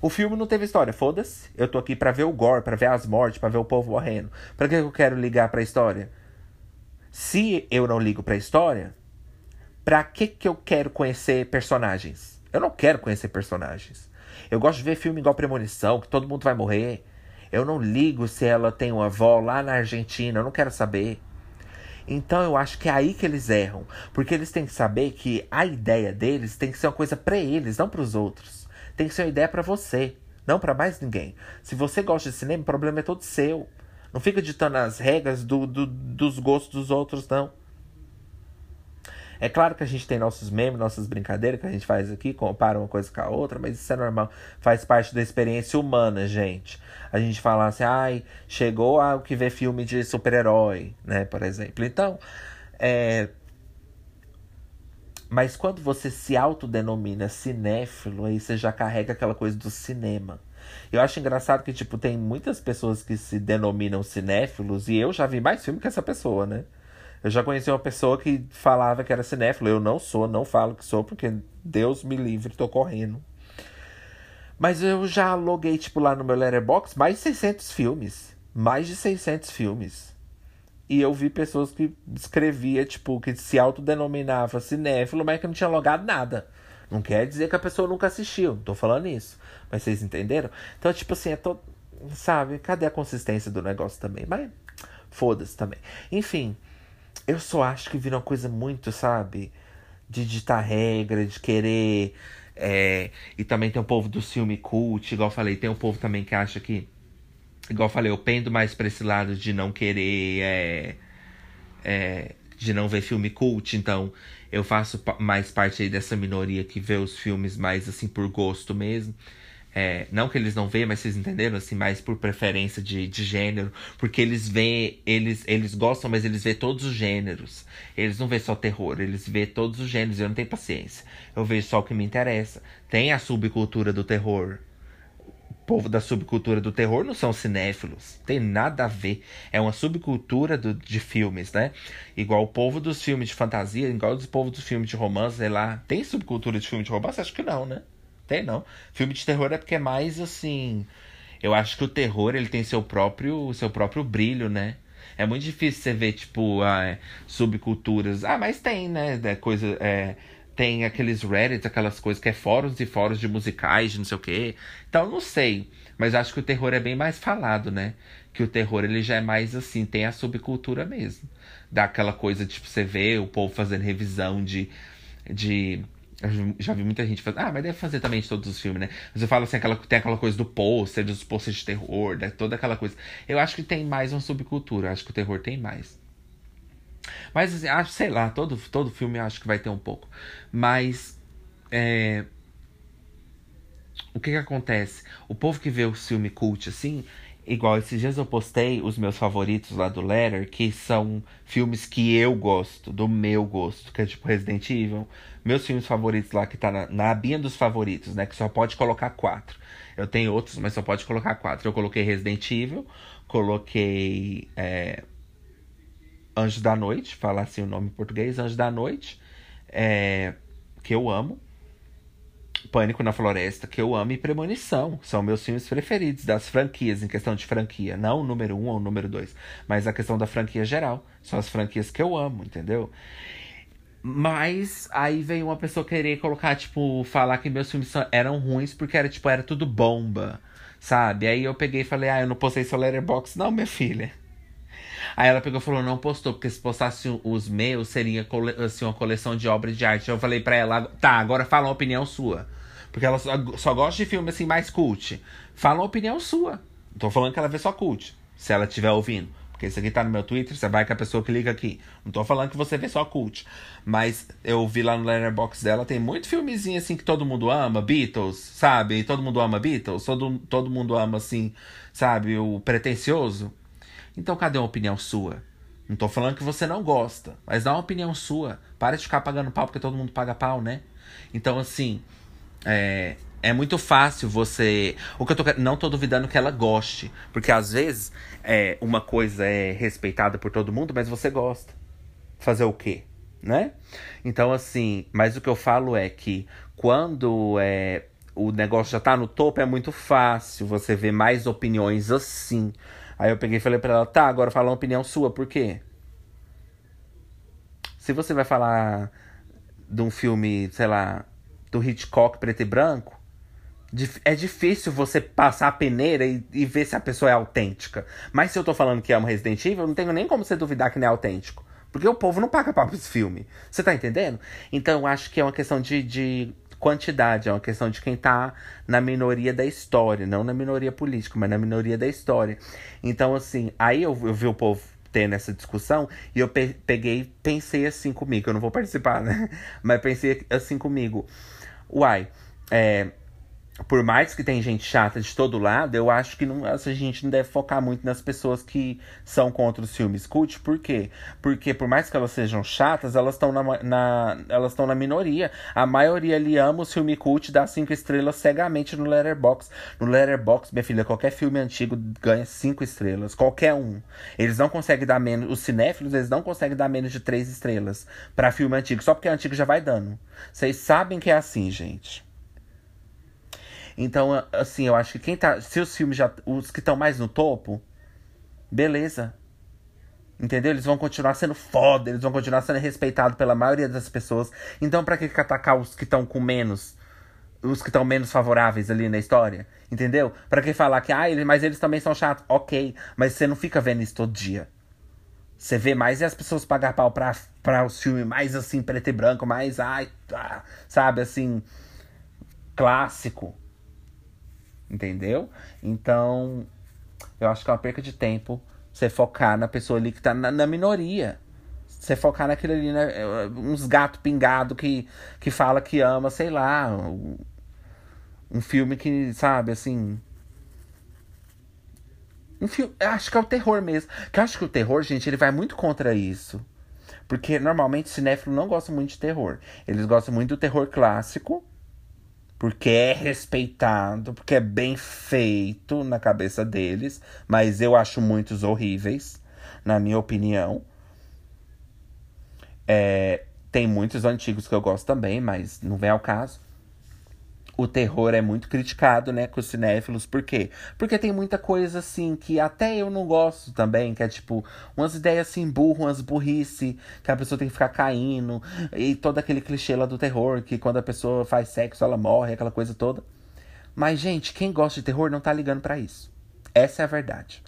O filme não teve história, foda-se. Eu tô aqui pra ver o gore, pra ver as mortes, pra ver o povo morrendo. Pra que eu quero ligar pra história? Se eu não ligo pra história, pra que que eu quero conhecer personagens? Eu não quero conhecer personagens. Eu gosto de ver filme igual Premonição, que todo mundo vai morrer. Eu não ligo se ela tem uma avó lá na Argentina, eu não quero saber. Então eu acho que é aí que eles erram, porque eles têm que saber que a ideia deles tem que ser uma coisa para eles, não para os outros. Tem que ser uma ideia para você, não para mais ninguém. Se você gosta de cinema, o problema é todo seu. Não fica ditando as regras do, do, dos gostos dos outros, não. É claro que a gente tem nossos memes, nossas brincadeiras que a gente faz aqui, compara uma coisa com a outra, mas isso é normal. Faz parte da experiência humana, gente. A gente fala assim, ai, chegou a que vê filme de super-herói, né, por exemplo. Então, é. Mas quando você se autodenomina cinéfilo, aí você já carrega aquela coisa do cinema. Eu acho engraçado que, tipo, tem muitas pessoas que se denominam cinéfilos e eu já vi mais filme que essa pessoa, né? Eu já conheci uma pessoa que falava que era cinéfilo. Eu não sou, não falo que sou, porque Deus me livre, tô correndo. Mas eu já loguei, tipo, lá no meu Letterboxd mais de 600 filmes. Mais de 600 filmes. E eu vi pessoas que escrevia, tipo, que se autodenominava cinéfilo, mas que não tinha logado nada. Não quer dizer que a pessoa nunca assistiu. Não tô falando isso. Mas vocês entenderam? Então, tipo assim, é todo. Sabe? Cadê a consistência do negócio também? Mas foda-se também. Enfim. Eu só acho que vira uma coisa muito, sabe? De ditar regra, de querer. É... E também tem o povo do filme cult, igual eu falei, tem o povo também que acha que. Igual eu falei, eu pendo mais pra esse lado de não querer. É... É... De não ver filme cult, então eu faço mais parte aí dessa minoria que vê os filmes mais assim por gosto mesmo. É, não que eles não vejam, mas vocês entenderam, assim, mais por preferência de, de gênero. Porque eles vê, eles, eles gostam, mas eles vê todos os gêneros. Eles não vê só terror, eles vê todos os gêneros. Eu não tenho paciência. Eu vejo só o que me interessa. Tem a subcultura do terror. Povo da subcultura do terror não são cinéfilos. Tem nada a ver. É uma subcultura do, de filmes, né? Igual o povo dos filmes de fantasia, igual o povo dos filmes de romance, sei lá. Tem subcultura de filme de romance? Acho que não, né? Tem não. Filme de terror é porque é mais assim. Eu acho que o terror ele tem seu próprio, seu próprio brilho, né? É muito difícil você ver, tipo, ah, subculturas. Ah, mas tem, né? É, coisa, é, tem aqueles Reddit, aquelas coisas que é fóruns e fóruns de musicais, de não sei o quê. Então, não sei. Mas acho que o terror é bem mais falado, né? Que o terror ele já é mais assim, tem a subcultura mesmo. Dá aquela coisa, tipo, você vê o povo fazendo revisão de. de eu já vi muita gente fazer. Ah, mas deve fazer também de todos os filmes, né? Você fala assim, aquela, tem aquela coisa do pôster, dos pôsteres de terror, né? toda aquela coisa. Eu acho que tem mais uma subcultura. Acho que o terror tem mais. Mas, assim, acho, sei lá, todo, todo filme acho que vai ter um pouco. Mas. É... O que que acontece? O povo que vê o filme cult assim, Igual esses dias eu postei os meus favoritos lá do Letter, que são filmes que eu gosto, do meu gosto, que é tipo Resident Evil. Meus filmes favoritos lá, que tá na, na abinha dos favoritos, né? Que só pode colocar quatro. Eu tenho outros, mas só pode colocar quatro. Eu coloquei Resident Evil, coloquei é, Anjos da Noite, falar assim o nome em português, Anjos da Noite, é, que eu amo. Pânico na Floresta, que eu amo, e Premonição. São meus filmes preferidos das franquias, em questão de franquia. Não o número um ou o número dois, mas a questão da franquia geral. São as franquias que eu amo, entendeu? Mas aí veio uma pessoa querer colocar, tipo, falar que meus filmes eram ruins porque era, tipo, era tudo bomba, sabe? Aí eu peguei e falei, ah, eu não postei seu letterbox, não, minha filha. Aí ela pegou e falou, não postou, porque se postasse os meus, seria assim, uma coleção de obras de arte. Eu falei pra ela, tá, agora fala uma opinião sua. Porque ela só, só gosta de filme assim mais cult. Fala uma opinião sua. Não tô falando que ela vê só cult. Se ela estiver ouvindo. Porque isso aqui tá no meu Twitter, você vai com a pessoa que liga aqui. Não tô falando que você vê só cult. Mas eu vi lá no Letterboxd dela, tem muito filmezinho assim que todo mundo ama. Beatles, sabe? Todo mundo ama Beatles. Todo, todo mundo ama, assim, sabe? O pretencioso. Então cadê uma opinião sua? Não tô falando que você não gosta, mas dá uma opinião sua. Para de ficar pagando pau, porque todo mundo paga pau, né? Então, assim, é, é muito fácil você. O que eu tô Não tô duvidando que ela goste. Porque às vezes é, uma coisa é respeitada por todo mundo, mas você gosta. Fazer o quê? Né? Então, assim, mas o que eu falo é que quando é, o negócio já tá no topo, é muito fácil você ver mais opiniões assim. Aí eu peguei e falei pra ela, tá, agora fala uma opinião sua, por quê? Se você vai falar de um filme, sei lá, do Hitchcock preto e branco, é difícil você passar a peneira e, e, ver se a pessoa é autêntica. Mas se eu tô falando que é um Resident Evil, não tenho nem como você duvidar que não é autêntico. Porque o povo não paga pau pra esse filme. Você tá entendendo? Então eu acho que é uma questão de, de quantidade, é uma questão de quem tá na minoria da história, não na minoria política, mas na minoria da história. Então, assim, aí eu, eu vi o povo tendo essa discussão e eu pe peguei, pensei assim comigo, eu não vou participar, né? Mas pensei assim comigo. Uai, é, por mais que tem gente chata de todo lado, eu acho que não, a gente não deve focar muito nas pessoas que são contra os filmes cult. Por quê? Porque por mais que elas sejam chatas, elas estão na, na, elas na minoria. A maioria ali ama o filme cult, dá cinco estrelas cegamente no Letterboxd. No Letterboxd, minha filha, qualquer filme antigo ganha cinco estrelas. Qualquer um. Eles não conseguem dar menos... Os cinéfilos, eles não conseguem dar menos de três estrelas para filme antigo. Só porque é antigo já vai dando. Vocês sabem que é assim, gente. Então, assim, eu acho que quem tá. Se os filmes já. Os que estão mais no topo, beleza. Entendeu? Eles vão continuar sendo foda, eles vão continuar sendo respeitados pela maioria das pessoas. Então, pra que atacar os que estão com menos. Os que estão menos favoráveis ali na história? Entendeu? Pra que falar que, ah, eles, mas eles também são chatos. Ok, mas você não fica vendo isso todo dia. Você vê mais e as pessoas pagar pau pra, pra os filmes mais assim, preto e branco, mais, ai, ah, sabe, assim, clássico. Entendeu? Então, eu acho que é uma perca de tempo você focar na pessoa ali que tá na, na minoria. Você focar naquele ali, né? Uns gato pingado que, que fala que ama, sei lá. Um, um filme que, sabe, assim. Um filme. Acho que é o terror mesmo. Que eu acho que o terror, gente, ele vai muito contra isso. Porque normalmente cinéfilo não gosta muito de terror. Eles gostam muito do terror clássico porque é respeitado, porque é bem feito na cabeça deles, mas eu acho muitos horríveis, na minha opinião. É, tem muitos antigos que eu gosto também, mas não vem ao caso o terror é muito criticado, né, com os cinéfilos. Por quê? Porque tem muita coisa, assim, que até eu não gosto também, que é tipo, umas ideias assim, burro, umas burrice, que a pessoa tem que ficar caindo, e todo aquele clichê lá do terror, que quando a pessoa faz sexo, ela morre, aquela coisa toda. Mas, gente, quem gosta de terror não tá ligando para isso. Essa é a verdade.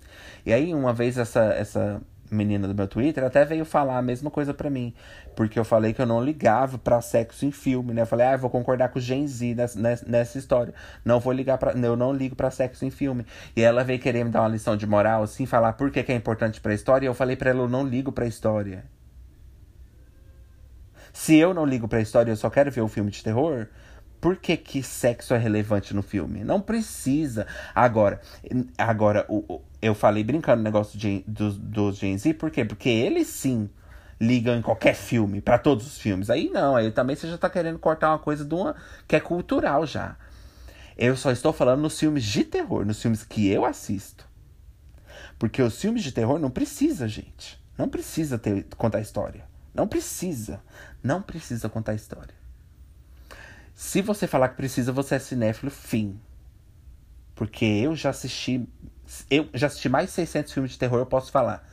E aí, uma vez, essa, essa menina do meu Twitter até veio falar a mesma coisa para mim. Porque eu falei que eu não ligava para sexo em filme, né? Eu falei, ah, eu vou concordar com o Gen Z nessa, nessa história. Não vou ligar para Eu não ligo para sexo em filme. E ela veio querer me dar uma lição de moral, assim, falar por que, que é importante pra história. E eu falei para ela, eu não ligo pra história. Se eu não ligo pra história eu só quero ver um filme de terror, por que, que sexo é relevante no filme? Não precisa. Agora, agora o, eu falei brincando no negócio dos, dos Gen Z, por quê? Porque eles sim ligam em qualquer filme, para todos os filmes. Aí não, aí também você já tá querendo cortar uma coisa de uma que é cultural já. Eu só estou falando nos filmes de terror, nos filmes que eu assisto. Porque os filmes de terror não precisa, gente. Não precisa ter, contar história. Não precisa. Não precisa contar história. Se você falar que precisa, você é cinéfilo, fim. Porque eu já assisti. Eu já assisti mais de 600 filmes de terror, eu posso falar.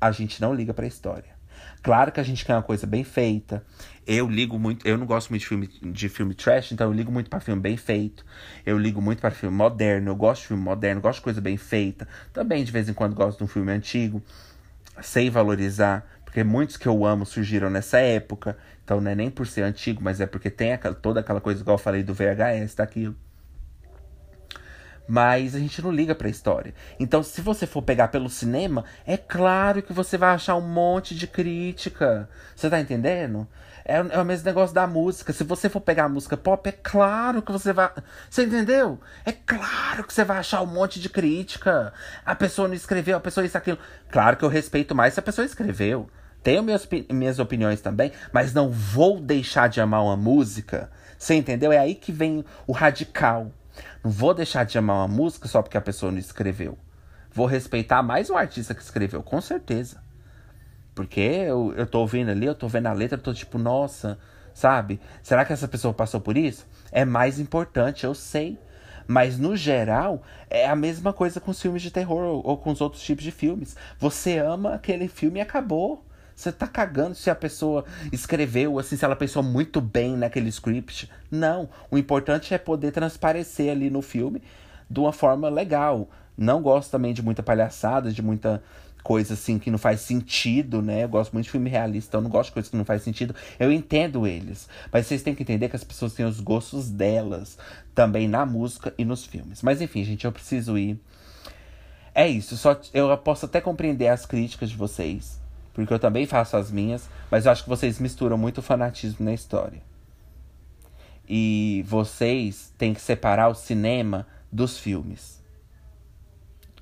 A gente não liga pra história. Claro que a gente quer uma coisa bem feita. Eu ligo muito. Eu não gosto muito de filme, de filme trash, então eu ligo muito para filme bem feito. Eu ligo muito para filme moderno. Eu gosto de filme moderno, gosto de coisa bem feita. Também, de vez em quando, gosto de um filme antigo. Sei valorizar. Porque muitos que eu amo surgiram nessa época. Então não é nem por ser antigo, mas é porque tem aquela, toda aquela coisa, igual eu falei do VHS, daquilo. Mas a gente não liga pra história. Então, se você for pegar pelo cinema, é claro que você vai achar um monte de crítica. Você tá entendendo? É, é o mesmo negócio da música. Se você for pegar a música pop, é claro que você vai. Você entendeu? É claro que você vai achar um monte de crítica. A pessoa não escreveu, a pessoa isso, aquilo. Claro que eu respeito mais se a pessoa escreveu. Tenho minhas, minhas opiniões também, mas não vou deixar de amar uma música. Você entendeu? É aí que vem o radical. Não vou deixar de amar uma música só porque a pessoa não escreveu. Vou respeitar mais o artista que escreveu, com certeza. Porque eu, eu tô ouvindo ali, eu tô vendo a letra, eu tô tipo, nossa, sabe? Será que essa pessoa passou por isso? É mais importante, eu sei. Mas no geral, é a mesma coisa com os filmes de terror ou, ou com os outros tipos de filmes. Você ama aquele filme e acabou. Você tá cagando se a pessoa escreveu, assim, se ela pensou muito bem naquele script. Não. O importante é poder transparecer ali no filme de uma forma legal. Não gosto também de muita palhaçada, de muita, coisa assim que não faz sentido, né? Eu gosto muito de filme realista, eu não gosto de coisas que não faz sentido. Eu entendo eles. Mas vocês têm que entender que as pessoas têm os gostos delas também na música e nos filmes. Mas enfim, gente, eu preciso ir. É isso. Só eu posso até compreender as críticas de vocês. Porque eu também faço as minhas, mas eu acho que vocês misturam muito fanatismo na história. E vocês têm que separar o cinema dos filmes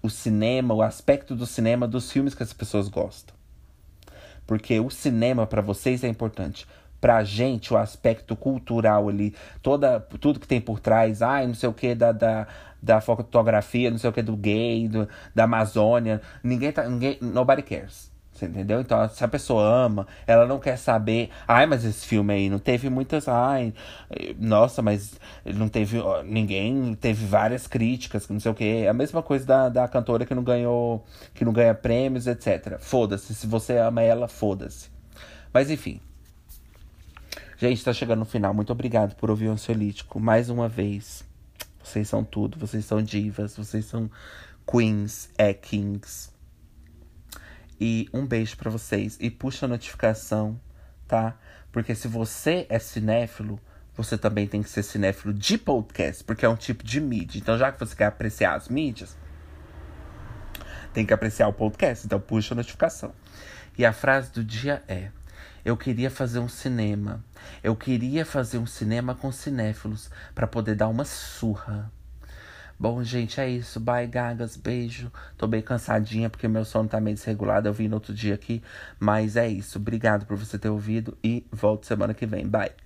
o cinema, o aspecto do cinema dos filmes que as pessoas gostam. Porque o cinema para vocês é importante. Pra gente, o aspecto cultural ali, toda, tudo que tem por trás, ai, não sei o que da, da, da fotografia, não sei o que do gay, do, da Amazônia, ninguém tá. Ninguém, nobody cares. Você entendeu? Então, se a pessoa ama, ela não quer saber. Ai, mas esse filme aí não teve muitas. Ai, nossa, mas não teve. Ninguém teve várias críticas, não sei o quê. É a mesma coisa da, da cantora que não ganhou. Que não ganha prêmios, etc. Foda-se. Se você ama ela, foda-se. Mas enfim. Gente, tá chegando no final. Muito obrigado por ouvir o Ansiolítico mais uma vez. Vocês são tudo. Vocês são divas. Vocês são queens, é kings. E um beijo para vocês. E puxa a notificação, tá? Porque se você é cinéfilo, você também tem que ser cinéfilo de podcast, porque é um tipo de mídia. Então, já que você quer apreciar as mídias, tem que apreciar o podcast. Então, puxa a notificação. E a frase do dia é: Eu queria fazer um cinema. Eu queria fazer um cinema com cinéfilos para poder dar uma surra. Bom, gente, é isso. Bye, gagas. Beijo. Tô bem cansadinha porque meu sono tá meio desregulado. Eu vim no outro dia aqui. Mas é isso. Obrigado por você ter ouvido e volto semana que vem. Bye.